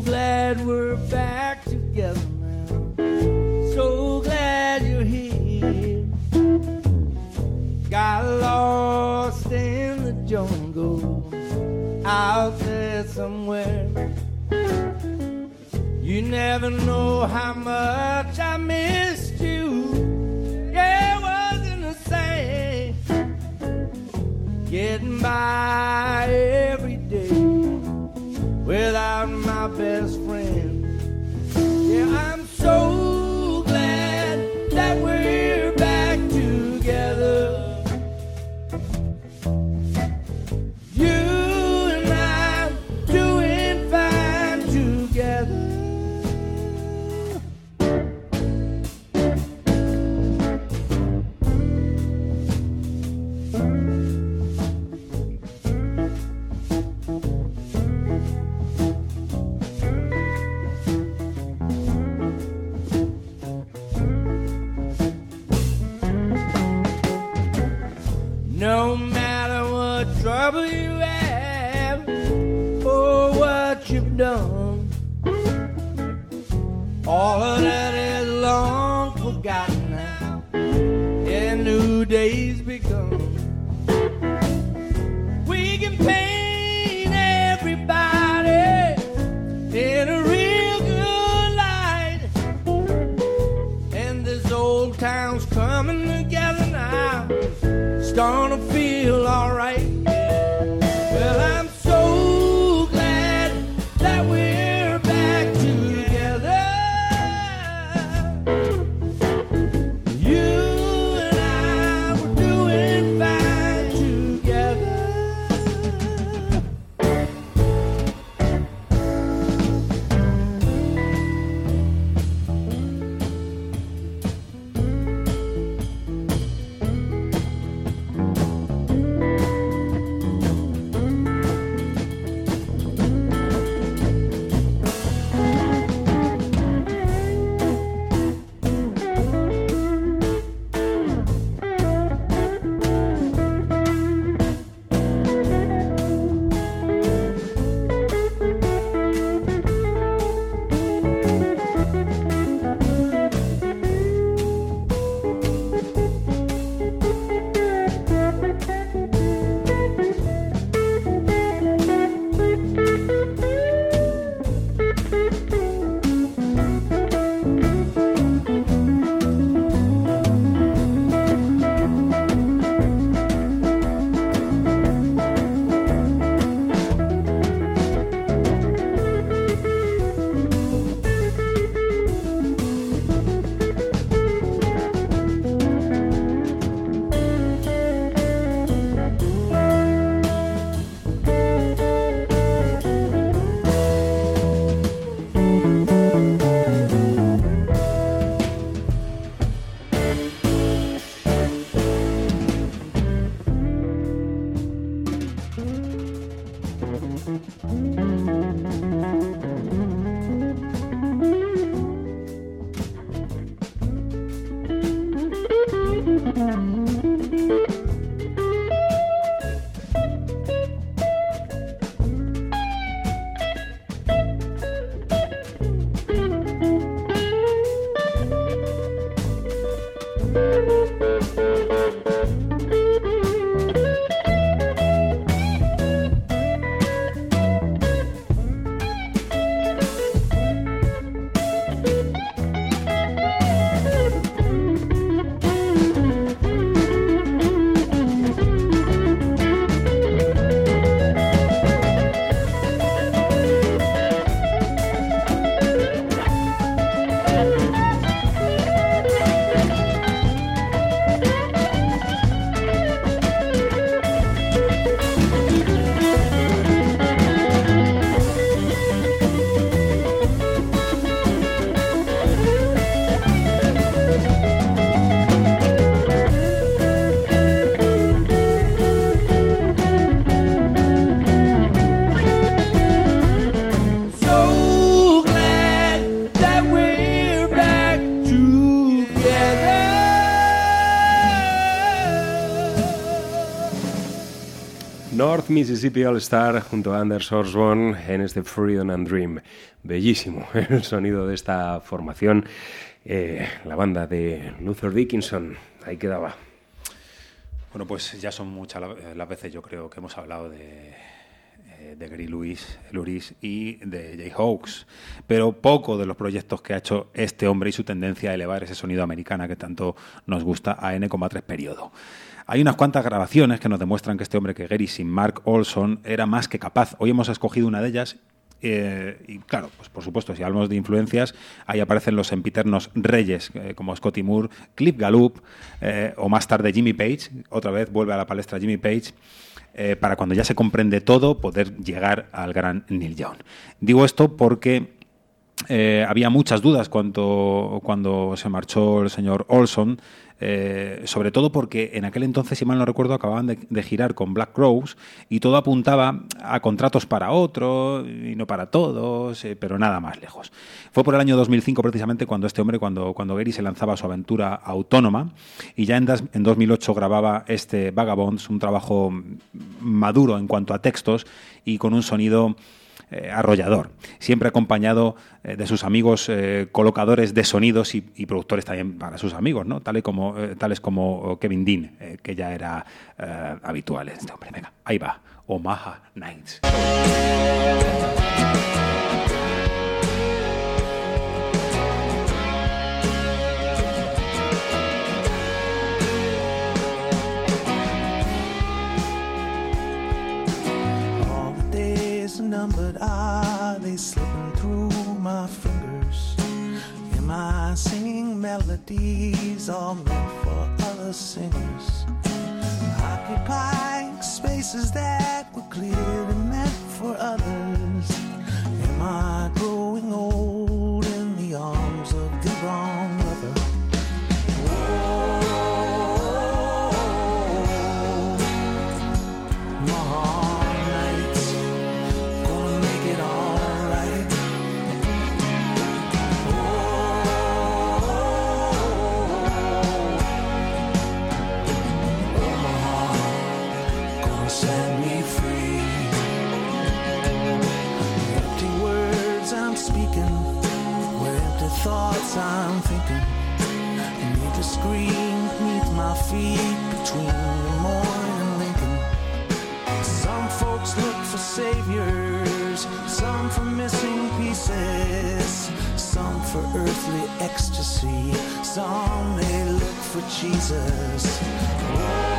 glad we're back together now. So glad you're here. Got lost in the jungle out there somewhere. You never know how much I missed you. Getting by every day without my best friend. Yeah, I'm so Mississippi All Star junto a Anders Osborne en este Freedom and Dream. Bellísimo el sonido de esta formación. Eh, la banda de Luther Dickinson. Ahí quedaba. Bueno, pues ya son muchas la- las veces yo creo que hemos hablado de, eh, Gary Lewis, Luris y de Jay Hawks, pero poco de los proyectos que ha hecho este hombre y su tendencia a elevar ese sonido americana que tanto nos gusta a N,3 periodo. Hay unas cuantas grabaciones que nos demuestran que este hombre que Gary sin Mark Olson era más que capaz. Hoy hemos escogido una de ellas eh, y claro, pues por supuesto, si hablamos de influencias, ahí aparecen los sempiternos reyes eh, como Scotty Moore, Cliff Gallup eh, o más tarde Jimmy Page. Otra vez vuelve a la palestra Jimmy Page. para cuando ya se comprende todo, poder llegar al gran Neil Young. Digo esto porque había muchas dudas cuando, cuando se marchó el señor Olson, eh, sobre todo porque en aquel entonces, si mal no recuerdo, acababan de, girar con Black Crowes y todo apuntaba a contratos para otro y no para todos, eh, pero nada más lejos. Fue por el año 2005 precisamente cuando este hombre, cuando, cuando Gary se lanzaba a su aventura autónoma y ya en, das- en 2008 grababa este Vagabonds, un trabajo maduro en cuanto a textos y con un sonido eh, arrollador, siempre acompañado eh, de sus amigos eh, colocadores de sonidos y, productores también para sus amigos, ¿no? Tales como, tales como Kevin Dean, que ya era habitual este hombre. Venga, ahí va, Omaha Nights. Are numbered, are they slipping through my fingers? Am I singing melodies all meant for other singers? Occupying spaces that were clearly meant for others. Am I growing old in the arms of the wrong I'm thinking. Need to scream beneath my feet between Lemoyne and Lincoln. Some folks look for saviors, some for missing pieces, some for earthly ecstasy, some they look for Jesus. Long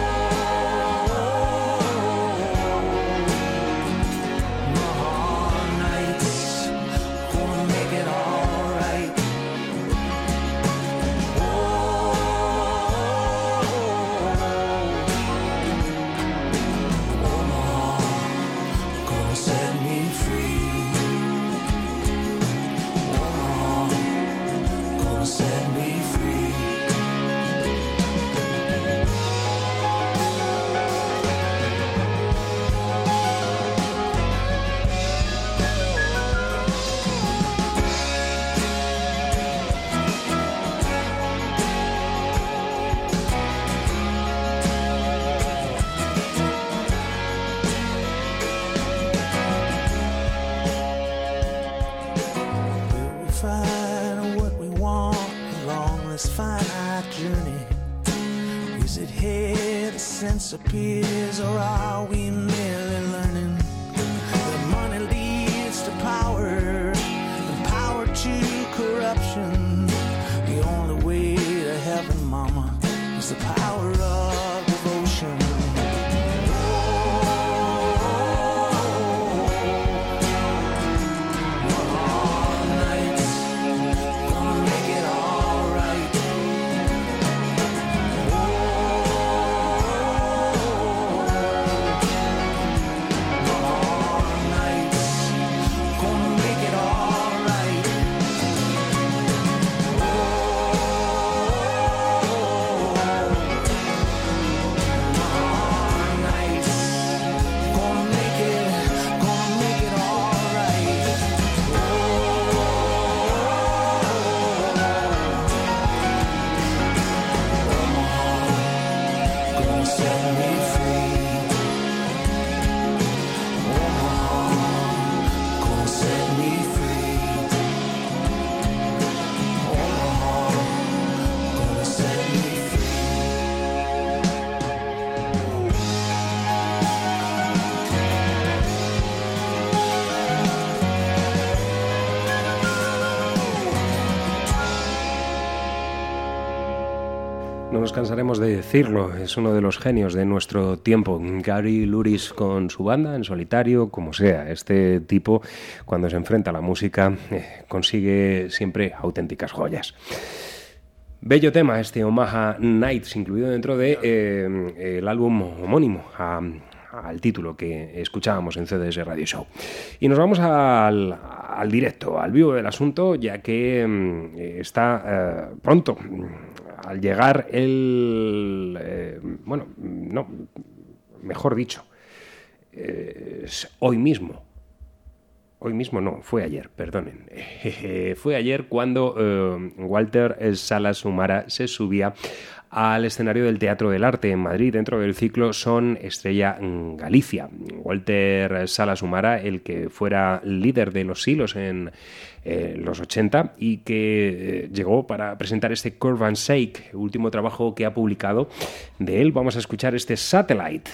cansaremos de decirlo, es uno de los genios de nuestro tiempo. Gary Luris con su banda, en solitario, como sea. Este tipo, cuando se enfrenta a la música, eh, consigue siempre auténticas joyas. Bello tema este Omaha Nights, incluido dentro de eh, el álbum homónimo al título que escuchábamos en CDS Radio Show. Y nos vamos al, al directo, al vivo del asunto, ya que mm, está eh, pronto, al llegar el... eh, bueno, no, mejor dicho, eh, hoy mismo. Hoy mismo no, fue ayer, perdonen. fue ayer cuando eh, Walter Salas Humara se subía al escenario del Teatro del Arte en Madrid dentro del ciclo Son Estrella Galicia. Walter Salas Humara, el que fuera líder de los silos en eh, los 80 y que eh, llegó para presentar este Curve and Shake, último trabajo que ha publicado. De él vamos a escuchar este Satellite.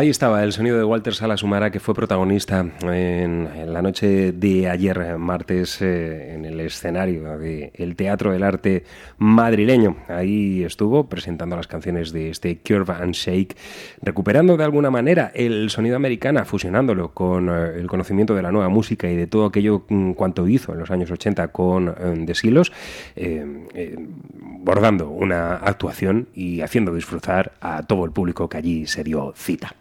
Ahí estaba el sonido de Walter Salas Humara, que fue protagonista en, la noche de ayer, martes, eh, en el escenario del Teatro del Arte madrileño. Ahí estuvo presentando las canciones de este Curve and Shake, recuperando de alguna manera el sonido americana, fusionándolo con eh, el conocimiento de la nueva música y de todo aquello mm, cuanto hizo en los años 80 con eh, The Silos, bordando una actuación y haciendo disfrutar a todo el público que allí se dio cita.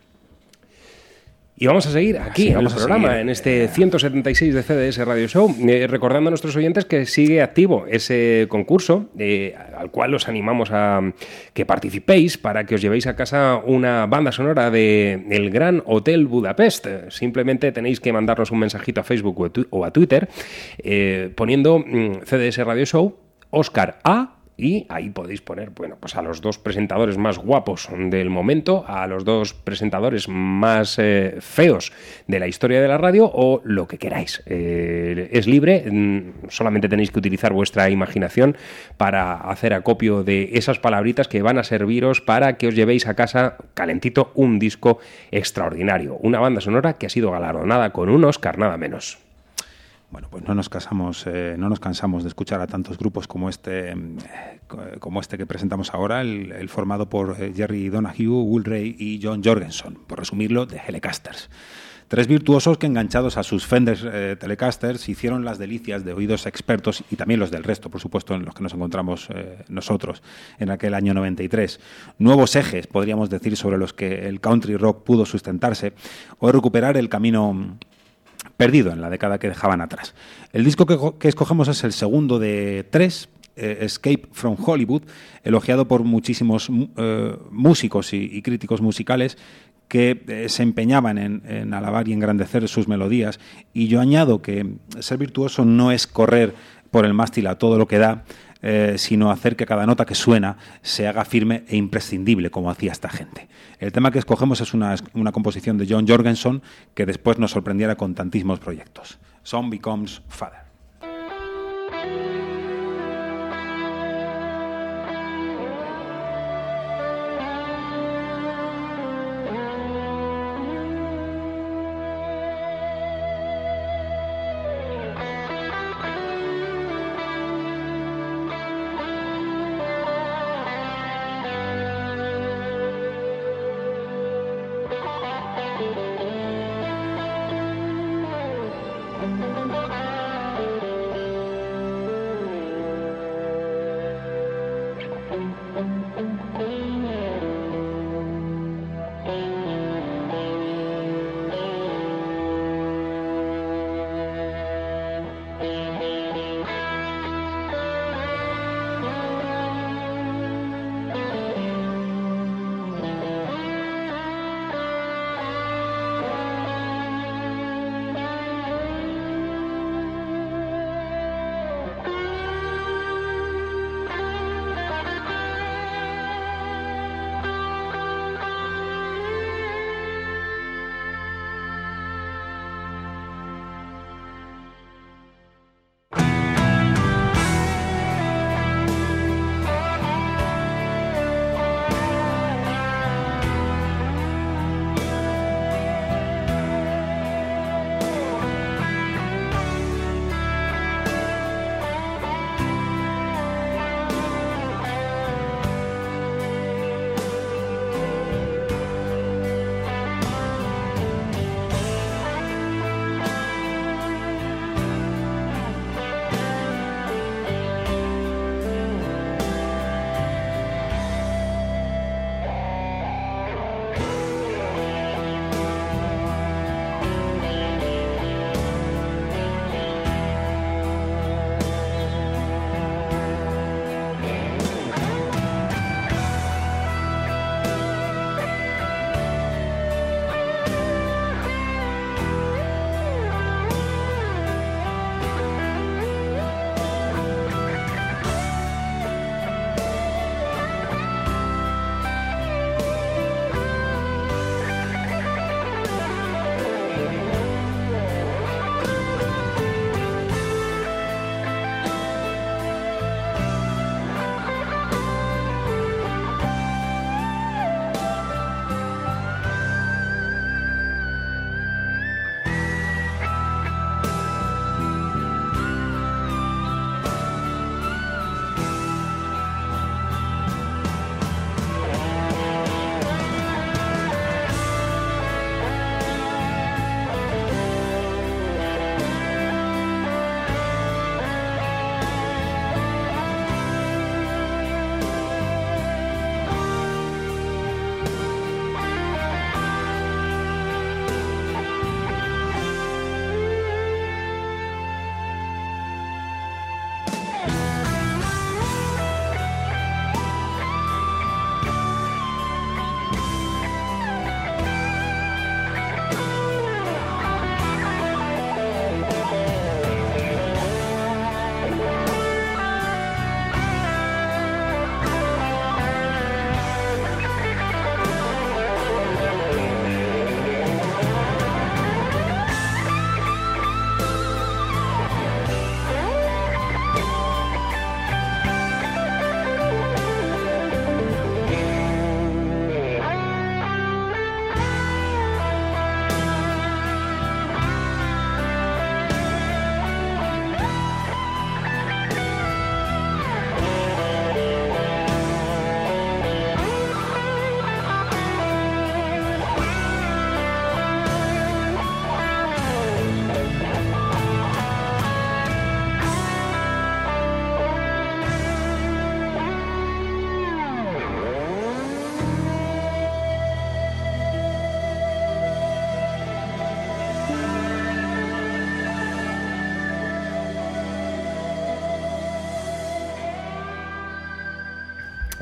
Y vamos a seguir aquí Sí, en el programa, seguir. en este 176 de CDS Radio Show, eh, recordando a nuestros oyentes que sigue activo ese concurso eh, al cual os animamos a que participéis para que os llevéis a casa una banda sonora de El Gran Hotel Budapest. Simplemente tenéis que mandarnos un mensajito a Facebook o a tu- o a Twitter eh, poniendo mm, CDS Radio Show, Oscar A y ahí podéis poner, bueno, pues a los dos presentadores más guapos del momento, a los dos presentadores más eh, feos de la historia de la radio o lo que queráis. Eh, es libre, mm, solamente tenéis que utilizar vuestra imaginación para hacer acopio de esas palabritas que van a serviros para que os llevéis a casa calentito un disco extraordinario, una banda sonora que ha sido galardonada con un Oscar nada menos. Bueno, pues no nos cansamos, eh, no nos cansamos de escuchar a tantos grupos como este, eh, como este que presentamos ahora, el, formado por eh, Jerry Donahue, Will y John Jorgensen, por resumirlo, de Helecasters. Tres virtuosos que enganchados a sus Fender eh, Telecasters hicieron las delicias de oídos expertos y también los del resto, por supuesto, en los que nos encontramos nosotros en aquel año 93. Nuevos ejes, podríamos decir, sobre los que el country rock pudo sustentarse o recuperar el camino perdido en la década que dejaban atrás. El disco que, escogemos es el segundo de tres, eh, Escape from Hollywood, elogiado por muchísimos eh, músicos y, críticos musicales que eh, se empeñaban en, alabar y engrandecer sus melodías. Y yo añado que ser virtuoso no es correr por el mástil a todo lo que da, eh, sino hacer que cada nota que suena se haga firme e imprescindible, como hacía esta gente. El tema que escogemos es una, una composición de John Jorgensen que después nos sorprendiera con tantísimos proyectos. Son Becomes Father.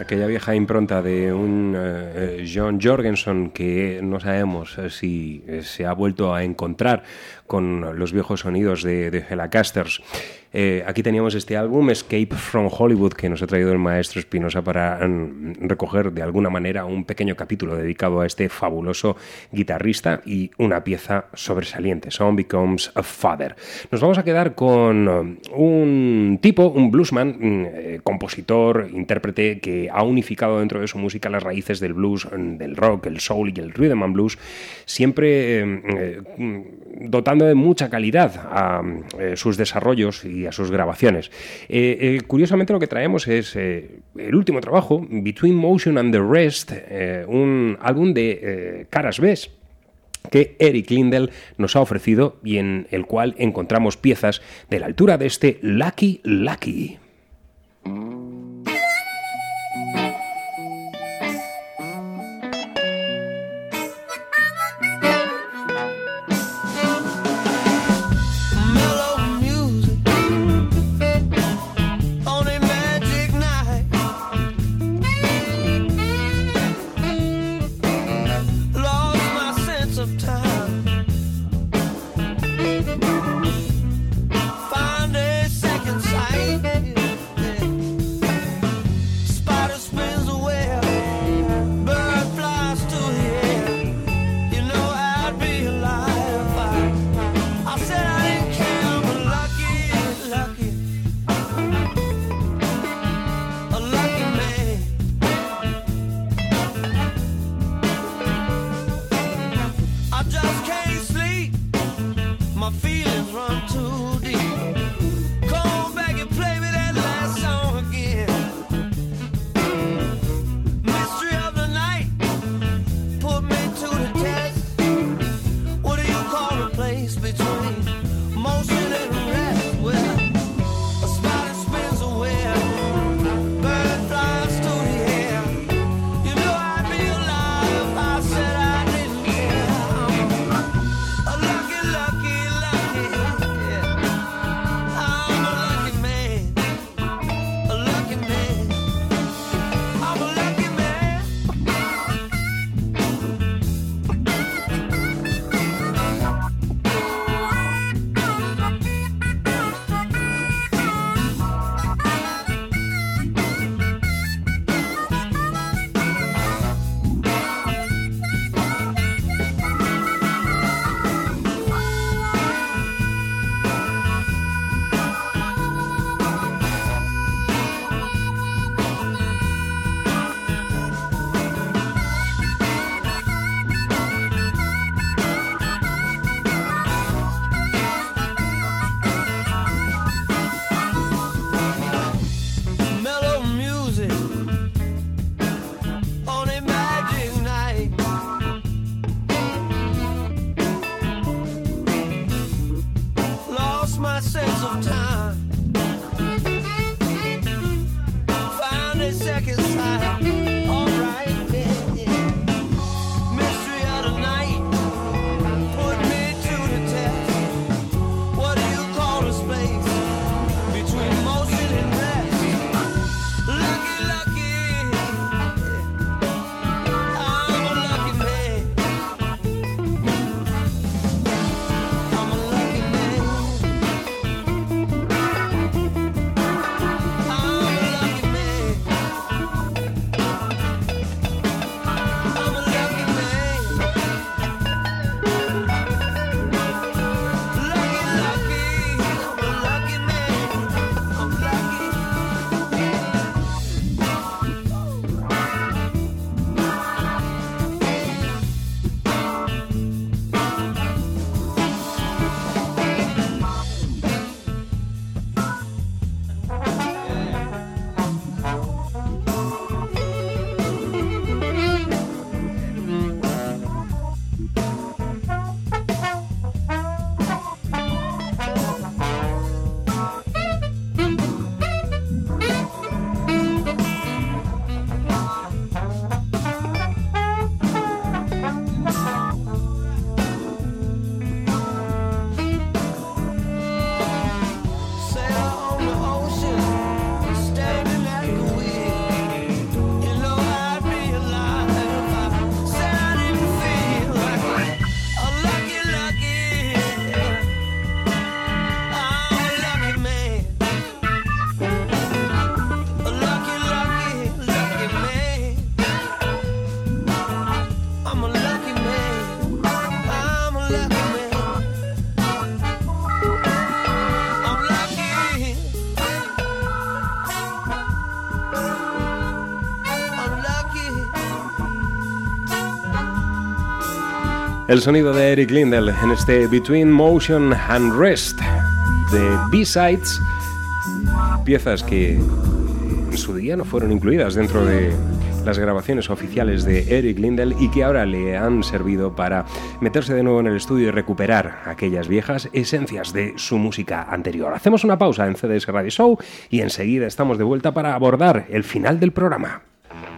Aquella vieja impronta de un eh, John Jorgensen que no sabemos eh, si eh, se ha vuelto a encontrar con los viejos sonidos de, de Helacasters. Eh, aquí teníamos este álbum, Escape from Hollywood, que nos ha traído el maestro Espinosa para mm, recoger de alguna manera un pequeño capítulo dedicado a este fabuloso guitarrista y una pieza sobresaliente, Son Becomes a Father. Nos vamos a quedar con um, un tipo, un bluesman, mm, eh, compositor, intérprete, que ha unificado dentro de su música las raíces del blues, mm, del rock, el soul y el rhythm and blues, siempre eh, dotando de mucha calidad a sus desarrollos y sus grabaciones. Eh, eh, curiosamente lo que traemos es eh, el último trabajo, Between Motion and the Rest, un álbum de caras B que Eric Lindell nos ha ofrecido y en el cual encontramos piezas de la altura de este Lucky Lucky. El sonido de Eric Lindell en este Between Motion and Rest de B-Sides, piezas que en su día no fueron incluidas dentro de las grabaciones oficiales de Eric Lindell y que ahora le han servido para meterse de nuevo en el estudio y recuperar aquellas viejas esencias de su música anterior. Hacemos una pausa en CDS Radio Show y enseguida estamos de vuelta para abordar el final del programa.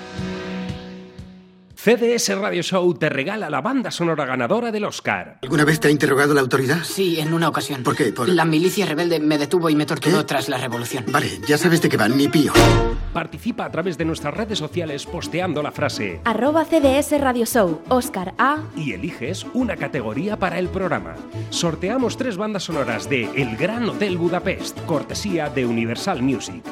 Yeah. CDS Radio Show te regala la banda sonora ganadora del Oscar. ¿Alguna vez te ha interrogado la autoridad? Sí, en una ocasión. ¿Por qué? Por... La milicia rebelde me detuvo y me torturó tras la revolución. Vale, ya sabes de qué van, ni pío. Participa a través de nuestras redes sociales posteando la frase Arroba CDS Radio Show, Oscar A. y eliges una categoría para el programa. Sorteamos tres bandas sonoras de El Gran Hotel Budapest, cortesía de Universal Music.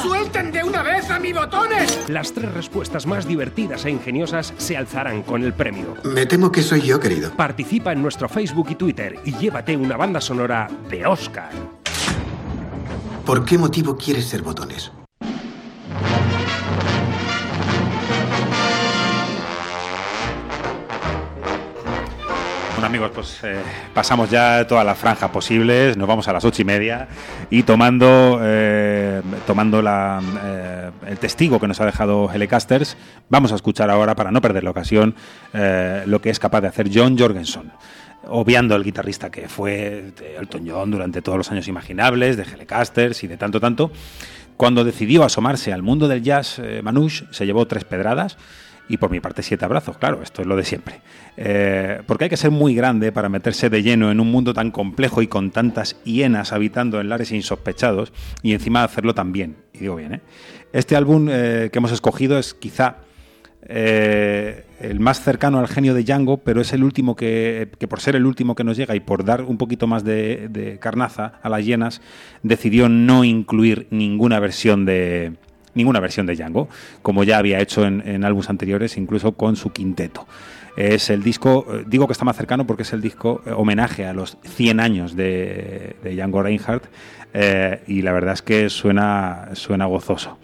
¡Suelten de una vez a mi botones! Las tres respuestas más divertidas e ingeniosas se alzarán con el premio. Me temo que soy yo, querido. Participa en nuestro Facebook y Twitter y llévate una banda sonora de Oscar. ¿Por qué motivo quieres ser botones? Bueno amigos, pues eh, pasamos ya todas las franjas posibles, nos vamos a las ocho y media y tomando, eh, tomando la, eh, el testigo que nos ha dejado Helecasters, vamos a escuchar ahora, para no perder la ocasión, eh, lo que es capaz de hacer John Jorgensen. Obviando el guitarrista que fue Elton John durante todos los años imaginables, de Helecasters y de tanto, tanto, cuando decidió asomarse al mundo del jazz, eh, Manouche se llevó tres pedradas y por mi parte siete abrazos, claro, esto es lo de siempre. Eh, porque hay que ser muy grande para meterse de lleno en un mundo tan complejo y con tantas hienas habitando en lares insospechados y encima hacerlo tan bien. Y digo bien, ¿eh? Este álbum eh, que hemos escogido es quizá eh, el más cercano al genio de Django, pero es el último que, que por ser el último que nos llega y por dar un poquito más de, de carnaza a las hienas, decidió no incluir ninguna versión de ninguna versión de Django, como ya había hecho en, en álbumes anteriores, incluso con su quinteto. Es el disco, eh, digo que está más cercano porque es el disco eh, homenaje a los 100 años de, Django Reinhardt eh, y la verdad es que suena, suena gozoso.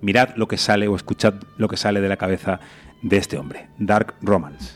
Mirad lo que sale o escuchad lo que sale de la cabeza de este hombre, Dark Romance.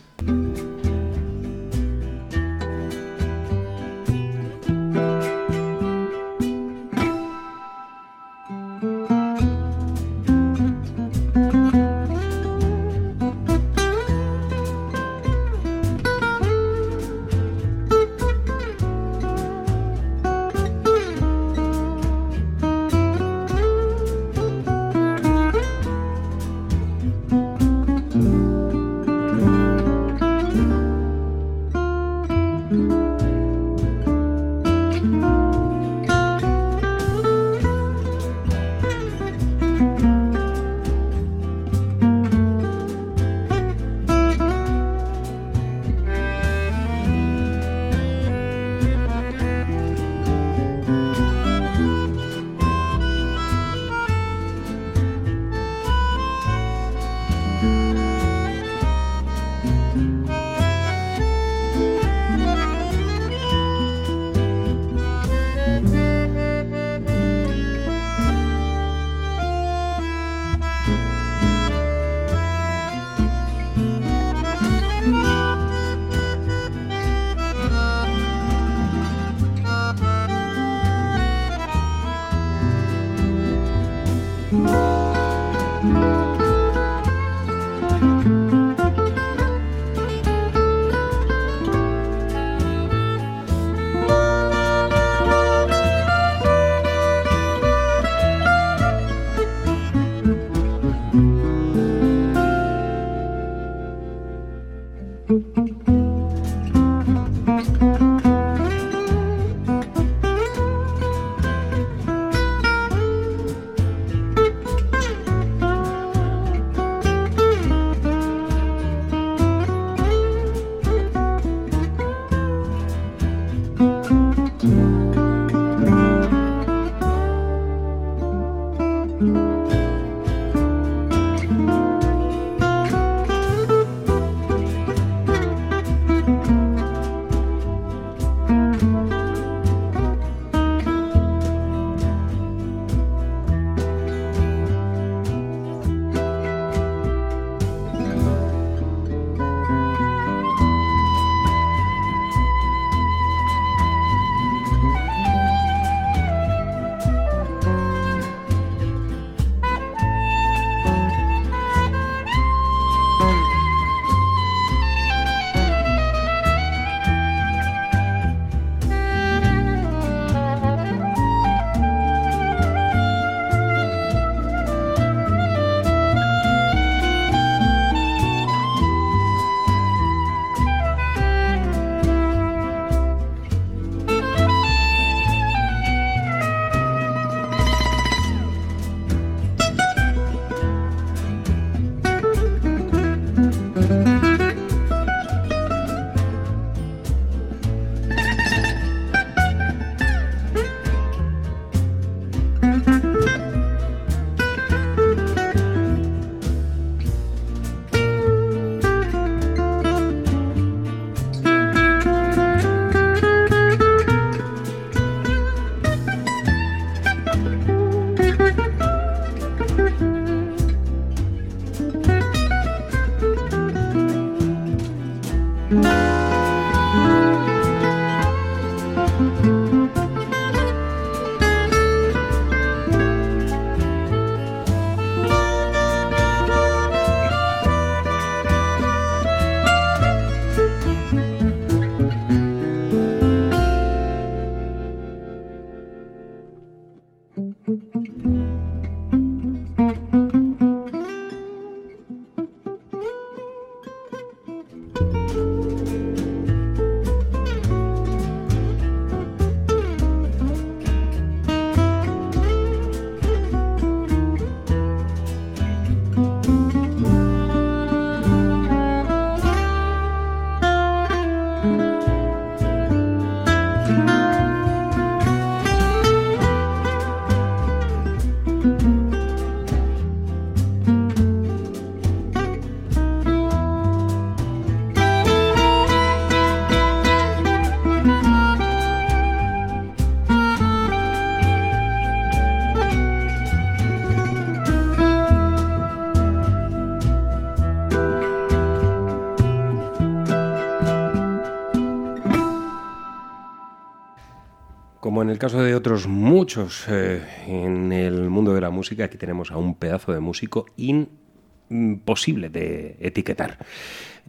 En el caso de otros muchos eh, en el mundo de la música, aquí tenemos a un pedazo de músico imposible de etiquetar.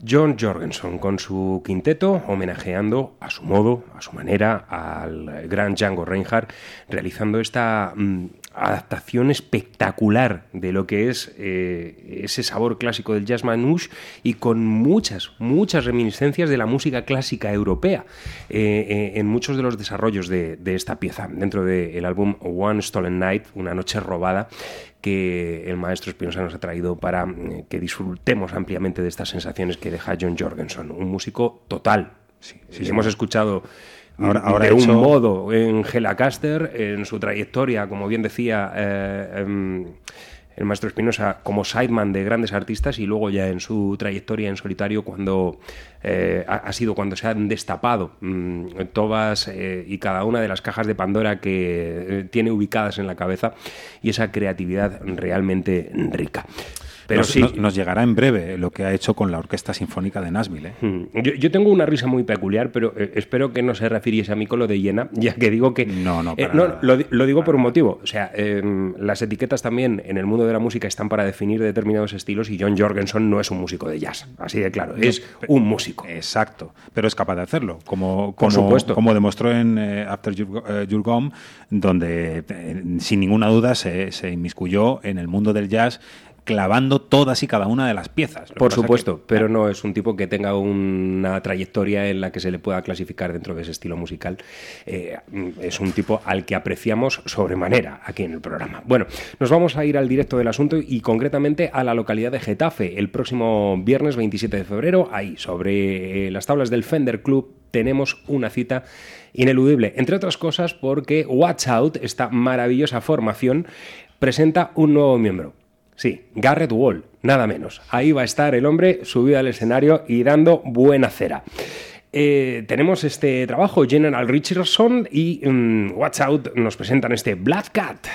John Jorgensen con su quinteto homenajeando a su modo, a su manera, al gran Django Reinhardt, realizando esta mm, adaptación espectacular de lo que es eh, ese sabor clásico del jazz manouche y con muchas, muchas reminiscencias de la música clásica europea eh, eh, en muchos de los desarrollos de, de esta pieza. Dentro del álbum One Stolen Night, Una Noche Robada, que el maestro Espinosa nos ha traído para que disfrutemos ampliamente de estas sensaciones que deja John Jorgensen, un músico total. sí, Si hemos escuchado Ahora- ahora de un modo en Caster, en su trayectoria, como bien decía eh, em, el maestro Espinosa, como sideman de grandes artistas y luego ya en su trayectoria en solitario cuando eh, ha, ha sido cuando se han destapado mm, todas eh, y cada una de las cajas de Pandora que eh, tiene ubicadas en la cabeza y esa creatividad realmente rica. Pero nos, sí, nos- nos llegará en breve lo que ha hecho con la Orquesta Sinfónica de Nashville. ¿eh? Mm. Yo, yo tengo una risa muy peculiar, pero eh, espero que no se refiriese a mí con lo de llena, ya que digo que... No, no, Eh, para no, lo, di- lo digo por un motivo. O sea, las etiquetas también en el mundo de la música están para definir determinados estilos y John Jorgensen no es un músico de jazz, así de claro, es un músico. Exacto, pero es capaz de hacerlo, como, Por supuesto. como demostró en After You're Gone, donde sin ninguna duda se, se inmiscuyó en el mundo del jazz clavando todas y cada una de las piezas. Lo Por supuesto, pero no es un tipo que tenga una trayectoria en la que se le pueda clasificar dentro de ese estilo musical. Eh, es un tipo al que apreciamos sobremanera aquí en el programa. Bueno, nos vamos a ir al directo del asunto y concretamente a la localidad de Getafe. El próximo viernes 27 de febrero, ahí, sobre eh, las tablas del Fender Club, tenemos una cita ineludible. Entre otras cosas porque Watch Out, esta maravillosa formación, presenta un nuevo miembro. Sí, Garrett Wall, nada menos. Ahí va a estar el hombre subido al escenario y dando buena cera. Eh, tenemos este trabajo, General Richardson y mm, Watch Out nos presentan este Black Cat.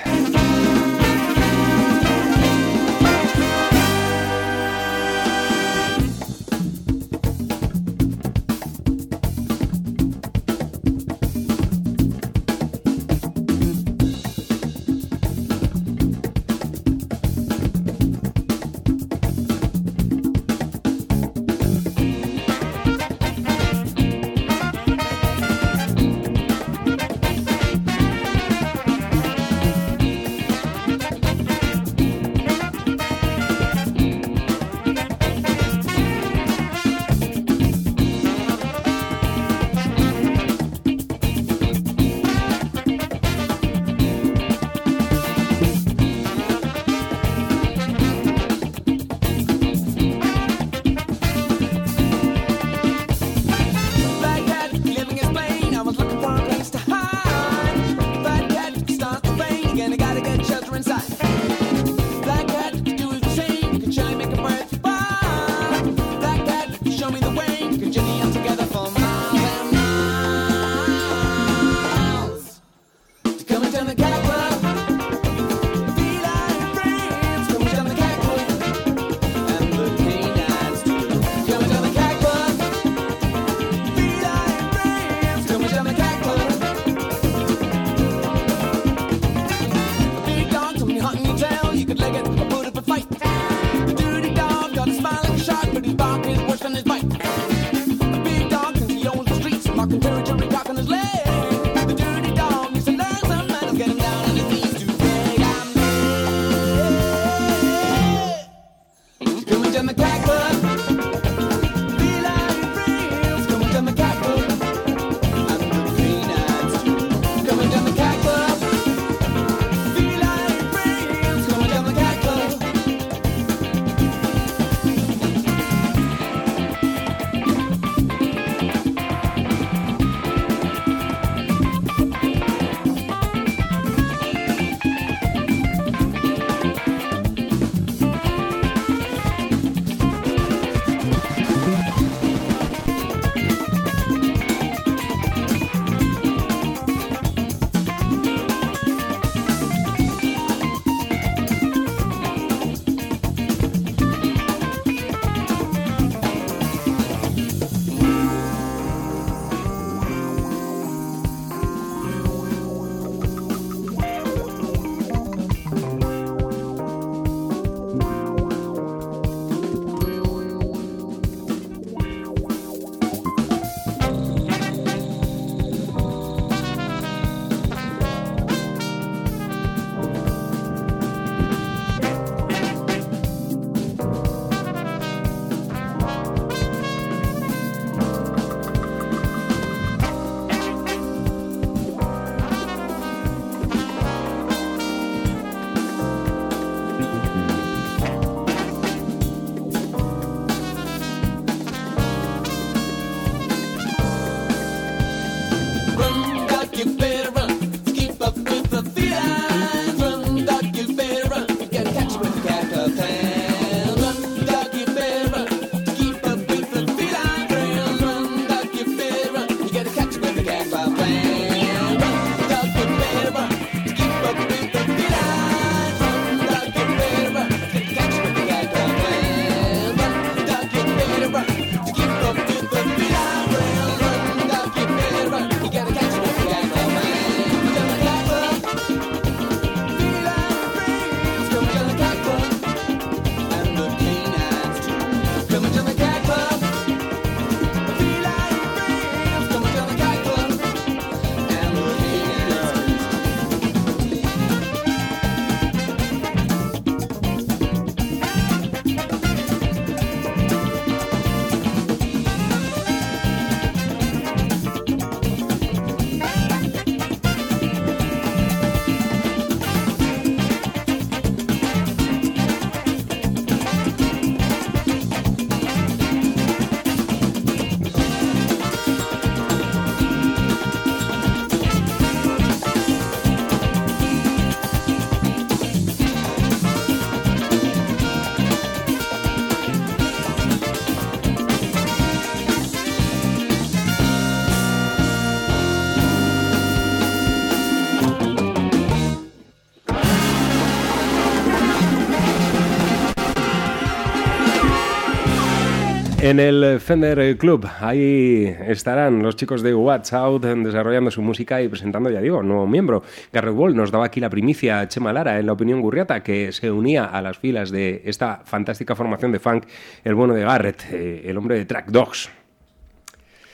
En el Fender Club. Ahí estarán los chicos de What's Out desarrollando su música y presentando, ya digo, un nuevo miembro. Garrett Wall nos daba aquí la primicia a Chema Lara en la opinión gurriata, que se unía a las filas de esta fantástica formación de funk, el bueno de Garrett, eh, el hombre de Track Dogs.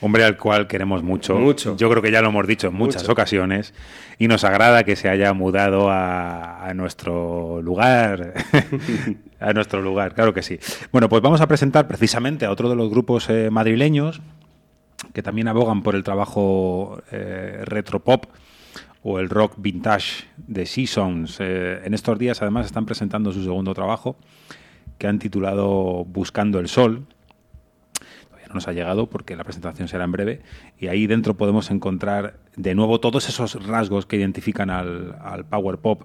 Hombre al cual queremos mucho. Mucho. Yo creo que ya lo hemos dicho en muchas Mucho. ocasiones y nos agrada que se haya mudado a, a nuestro lugar. a nuestro lugar, claro que sí. Bueno, pues vamos a presentar precisamente a otro de los grupos eh, madrileños que también abogan por el trabajo eh, retro pop o el rock vintage de Seasons. Eh, en estos días además están presentando su segundo trabajo que han titulado Buscando el Sol no nos ha llegado porque la presentación será en breve y ahí dentro podemos encontrar de nuevo todos esos rasgos que identifican al power pop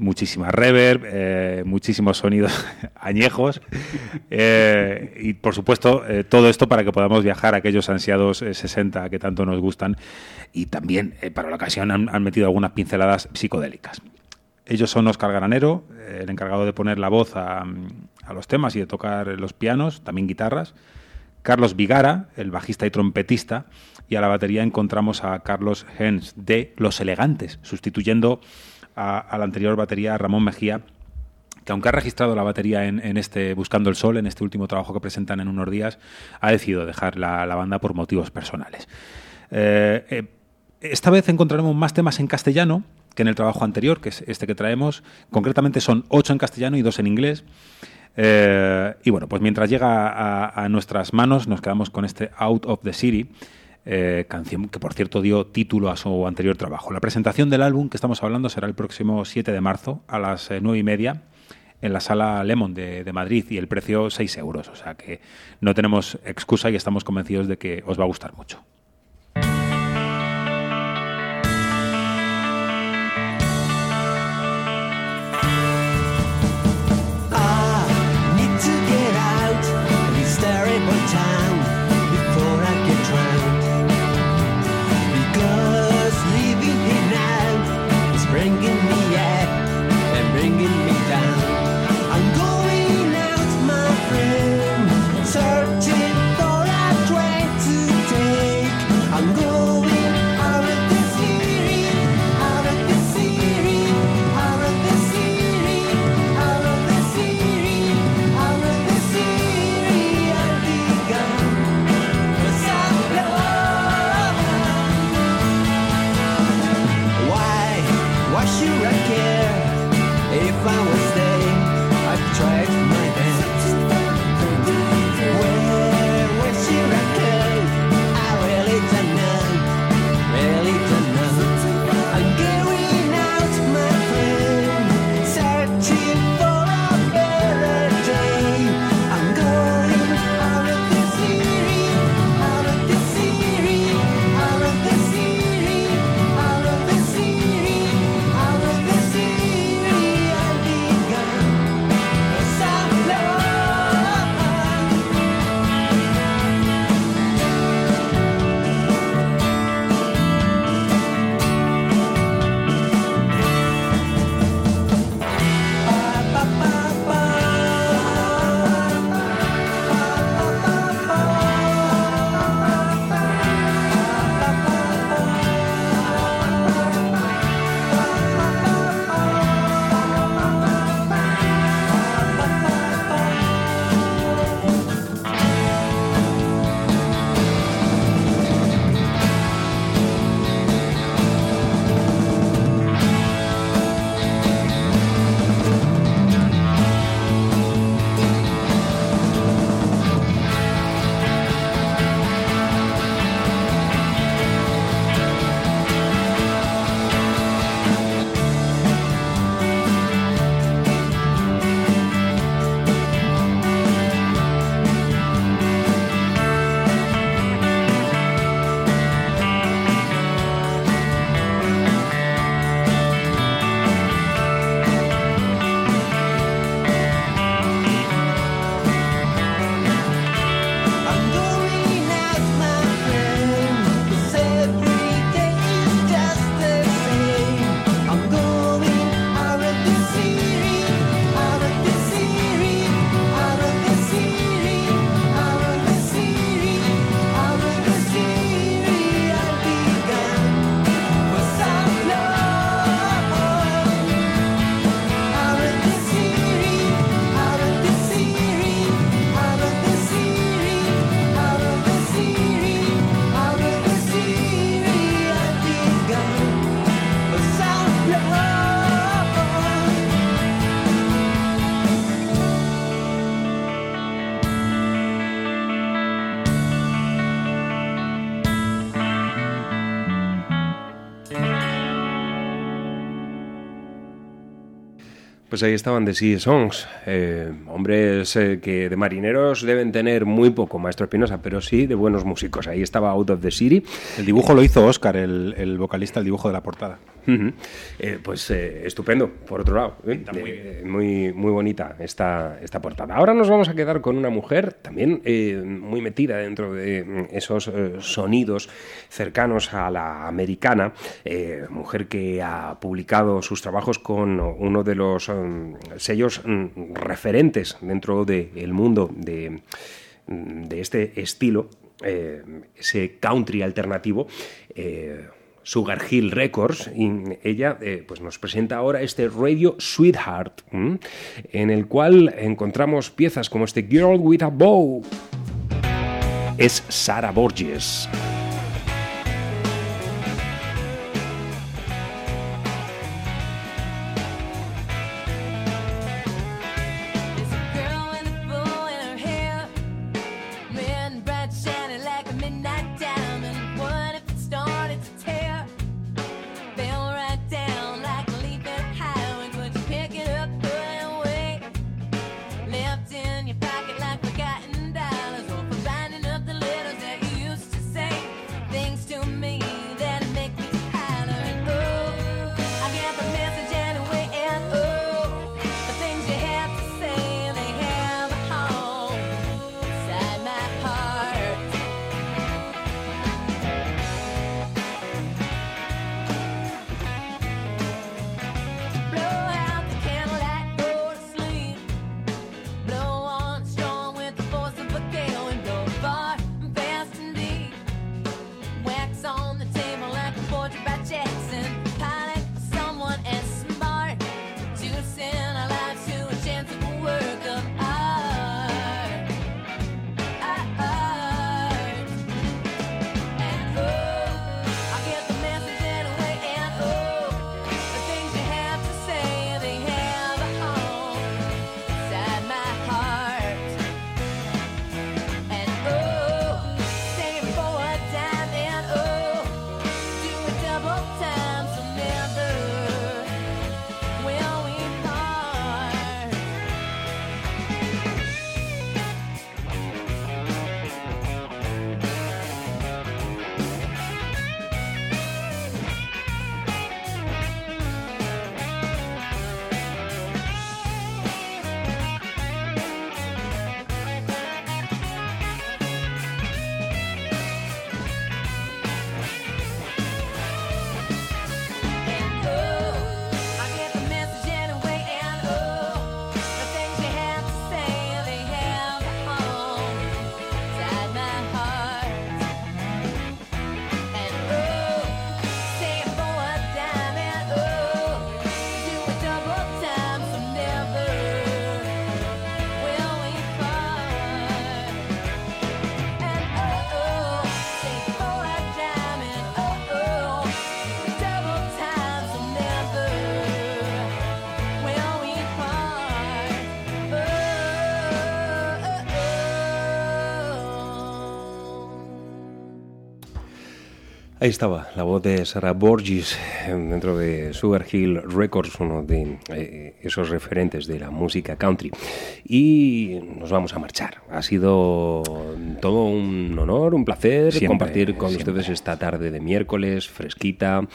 muchísima reverb, eh, muchísimos sonidos añejos eh, y por supuesto eh, todo esto para que podamos viajar a aquellos ansiados eh, 60 que tanto nos gustan y también para la ocasión han, metido algunas pinceladas psicodélicas. Ellos son Oscar Granero, el encargado de poner la voz a, a los temas y de tocar los pianos, también guitarras. Carlos Vigara, el bajista y trompetista, y a la batería encontramos a Carlos Hens de Los Elegantes, sustituyendo a, la anterior batería Ramón Mejía, que aunque ha registrado la batería en, este Buscando el Sol, en este último trabajo que presentan en unos días, ha decidido dejar la, banda por motivos personales. Eh, eh, esta vez encontraremos más temas en castellano que en el trabajo anterior, que es este que traemos. Concretamente son ocho en castellano y dos en inglés. Eh, y bueno, pues mientras llega a, nuestras manos, nos quedamos con este Out of the City, eh, canción que por cierto dio título a su anterior trabajo. La presentación del álbum que estamos hablando será el próximo 7 de marzo a las eh, 9 y media en la sala Lemon de, de, Madrid y el precio 6 euros. O sea que no tenemos excusa y estamos convencidos de que os va a gustar mucho. Pues ahí estaban The Sea Songs, eh, hombres eh, que de marineros deben tener muy poco, Maestro Espinosa, pero sí de buenos músicos. Ahí estaba Out of the City. El dibujo lo hizo Oscar, el, el vocalista, el dibujo de la portada. Eh, pues eh, estupendo, por otro lado. ¿eh? Muy, muy bonita esta, esta portada. Ahora nos vamos a quedar con una mujer también muy metida dentro de mm, esos sonidos cercanos a la americana. mujer que ha publicado sus trabajos con uno de los mm, sellos mm, referentes dentro del mundo de, de este estilo, ese country alternativo. Sugar Hill Records y ella eh, pues nos presenta ahora este Radio Sweetheart en el cual encontramos piezas como este Girl with a Bow. Es Sara Borges Ahí estaba la voz de Sarah Borges eh, dentro de Sugar Hill Records, uno de eh, esos referentes de la música country. Y nos vamos a marchar. Ha sido todo un honor, un placer Siempre, compartir con siempre. ustedes esta tarde de miércoles, fresquita.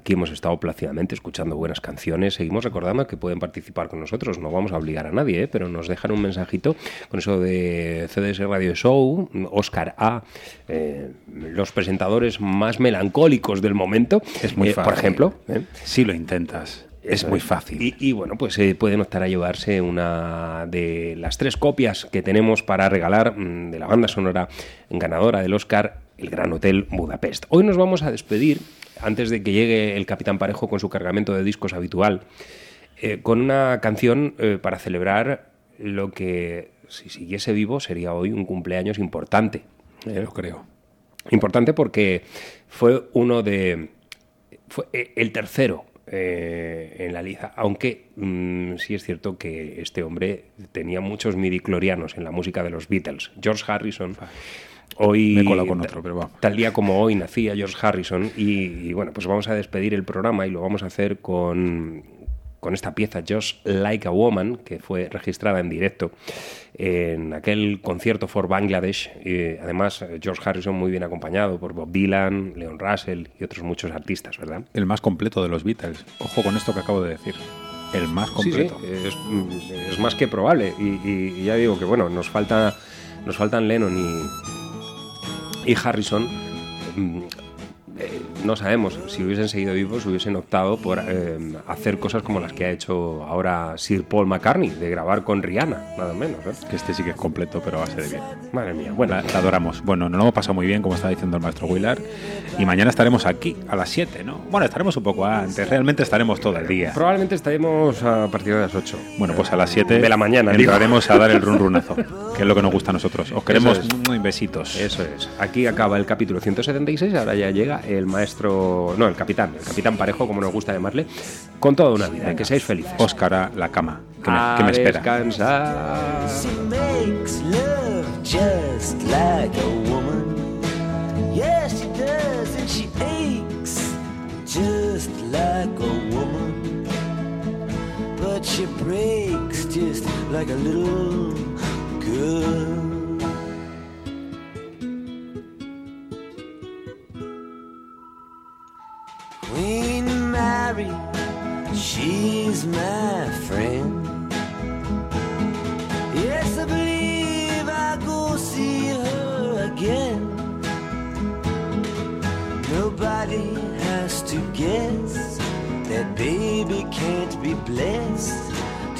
Aquí hemos estado plácidamente escuchando buenas canciones. Seguimos recordando que pueden participar con nosotros. No vamos a obligar a nadie, ¿eh? pero nos dejan un mensajito con eso de CDS Radio Show, Oscar A, eh, los presentadores más melancólicos del momento. Es muy Eh, fácil. Por ejemplo. ¿eh? Si lo intentas, es muy fácil. Y, y, bueno, pues eh, pueden optar a llevarse una de las tres copias que tenemos para regalar mm, de la banda sonora ganadora del Oscar, El Gran Hotel Budapest. Hoy nos vamos a despedir, antes de que llegue el Capitán Parejo con su cargamento de discos habitual, eh, con una canción eh, para celebrar lo que, si siguiese vivo, sería hoy un cumpleaños importante. Lo creo. Importante porque fue uno de. Fue eh, el tercero eh, en la liza, aunque mm, sí es cierto que este hombre tenía muchos midiclorianos en la música de los Beatles. George Harrison. Hoy, Me he colado con otro, pero vamos. Tal día como hoy nacía George Harrison y, y bueno, pues vamos a despedir el programa y lo vamos a hacer con con esta pieza Just Like a Woman, que fue registrada en directo en aquel concierto for Bangladesh. Y además, George Harrison muy bien acompañado por Bob Dylan, Leon Russell y otros muchos artistas, ¿verdad? El más completo de los Beatles. Ojo con esto que acabo de decir. El más Sí, sí, completo. es, es más que probable. Y, y- y ya digo que, bueno, nos, falta, nos faltan Lennon y, y Harrison. Mm, eh, no sabemos si hubiesen seguido vivos, hubiesen optado por eh, hacer cosas como las que ha hecho ahora Sir Paul McCartney, de grabar con Rihanna, nada menos. ¿eh? Que este sí que es completo, pero a base de bien. Madre mía, bueno. La, la adoramos. Bueno, nos lo hemos pasado muy bien, como está diciendo el maestro Willard. Y mañana estaremos aquí a las 7, ¿no? Bueno, estaremos un poco antes. Realmente estaremos todo el día. Probablemente estaremos a partir de las 8. Bueno, pues a las 7 De la mañana, digo. entraremos a dar el run runazo, que es lo que nos gusta a nosotros. Os queremos es. muy besitos. Eso es. Aquí acaba el capítulo 176, ahora ya llega el maestro, no, el capitán, el capitán parejo, como nos gusta llamarle, con toda una vida. Que seáis felices. Óscar a la cama, que me, A que me espera. descansar. She makes love just like a woman. Yes, she does, and she aches just like a woman. But she breaks just like a little girl. Queen Mary, she's my friend. Yes, I believe I'll go see her again. Nobody has to guess that baby can't be blessed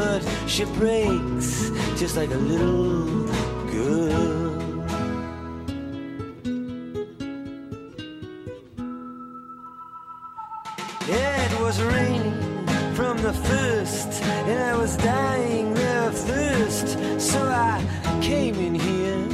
But she breaks just like a little girl. It was raining from the first, and I was dying of thirst, so I came in here.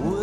would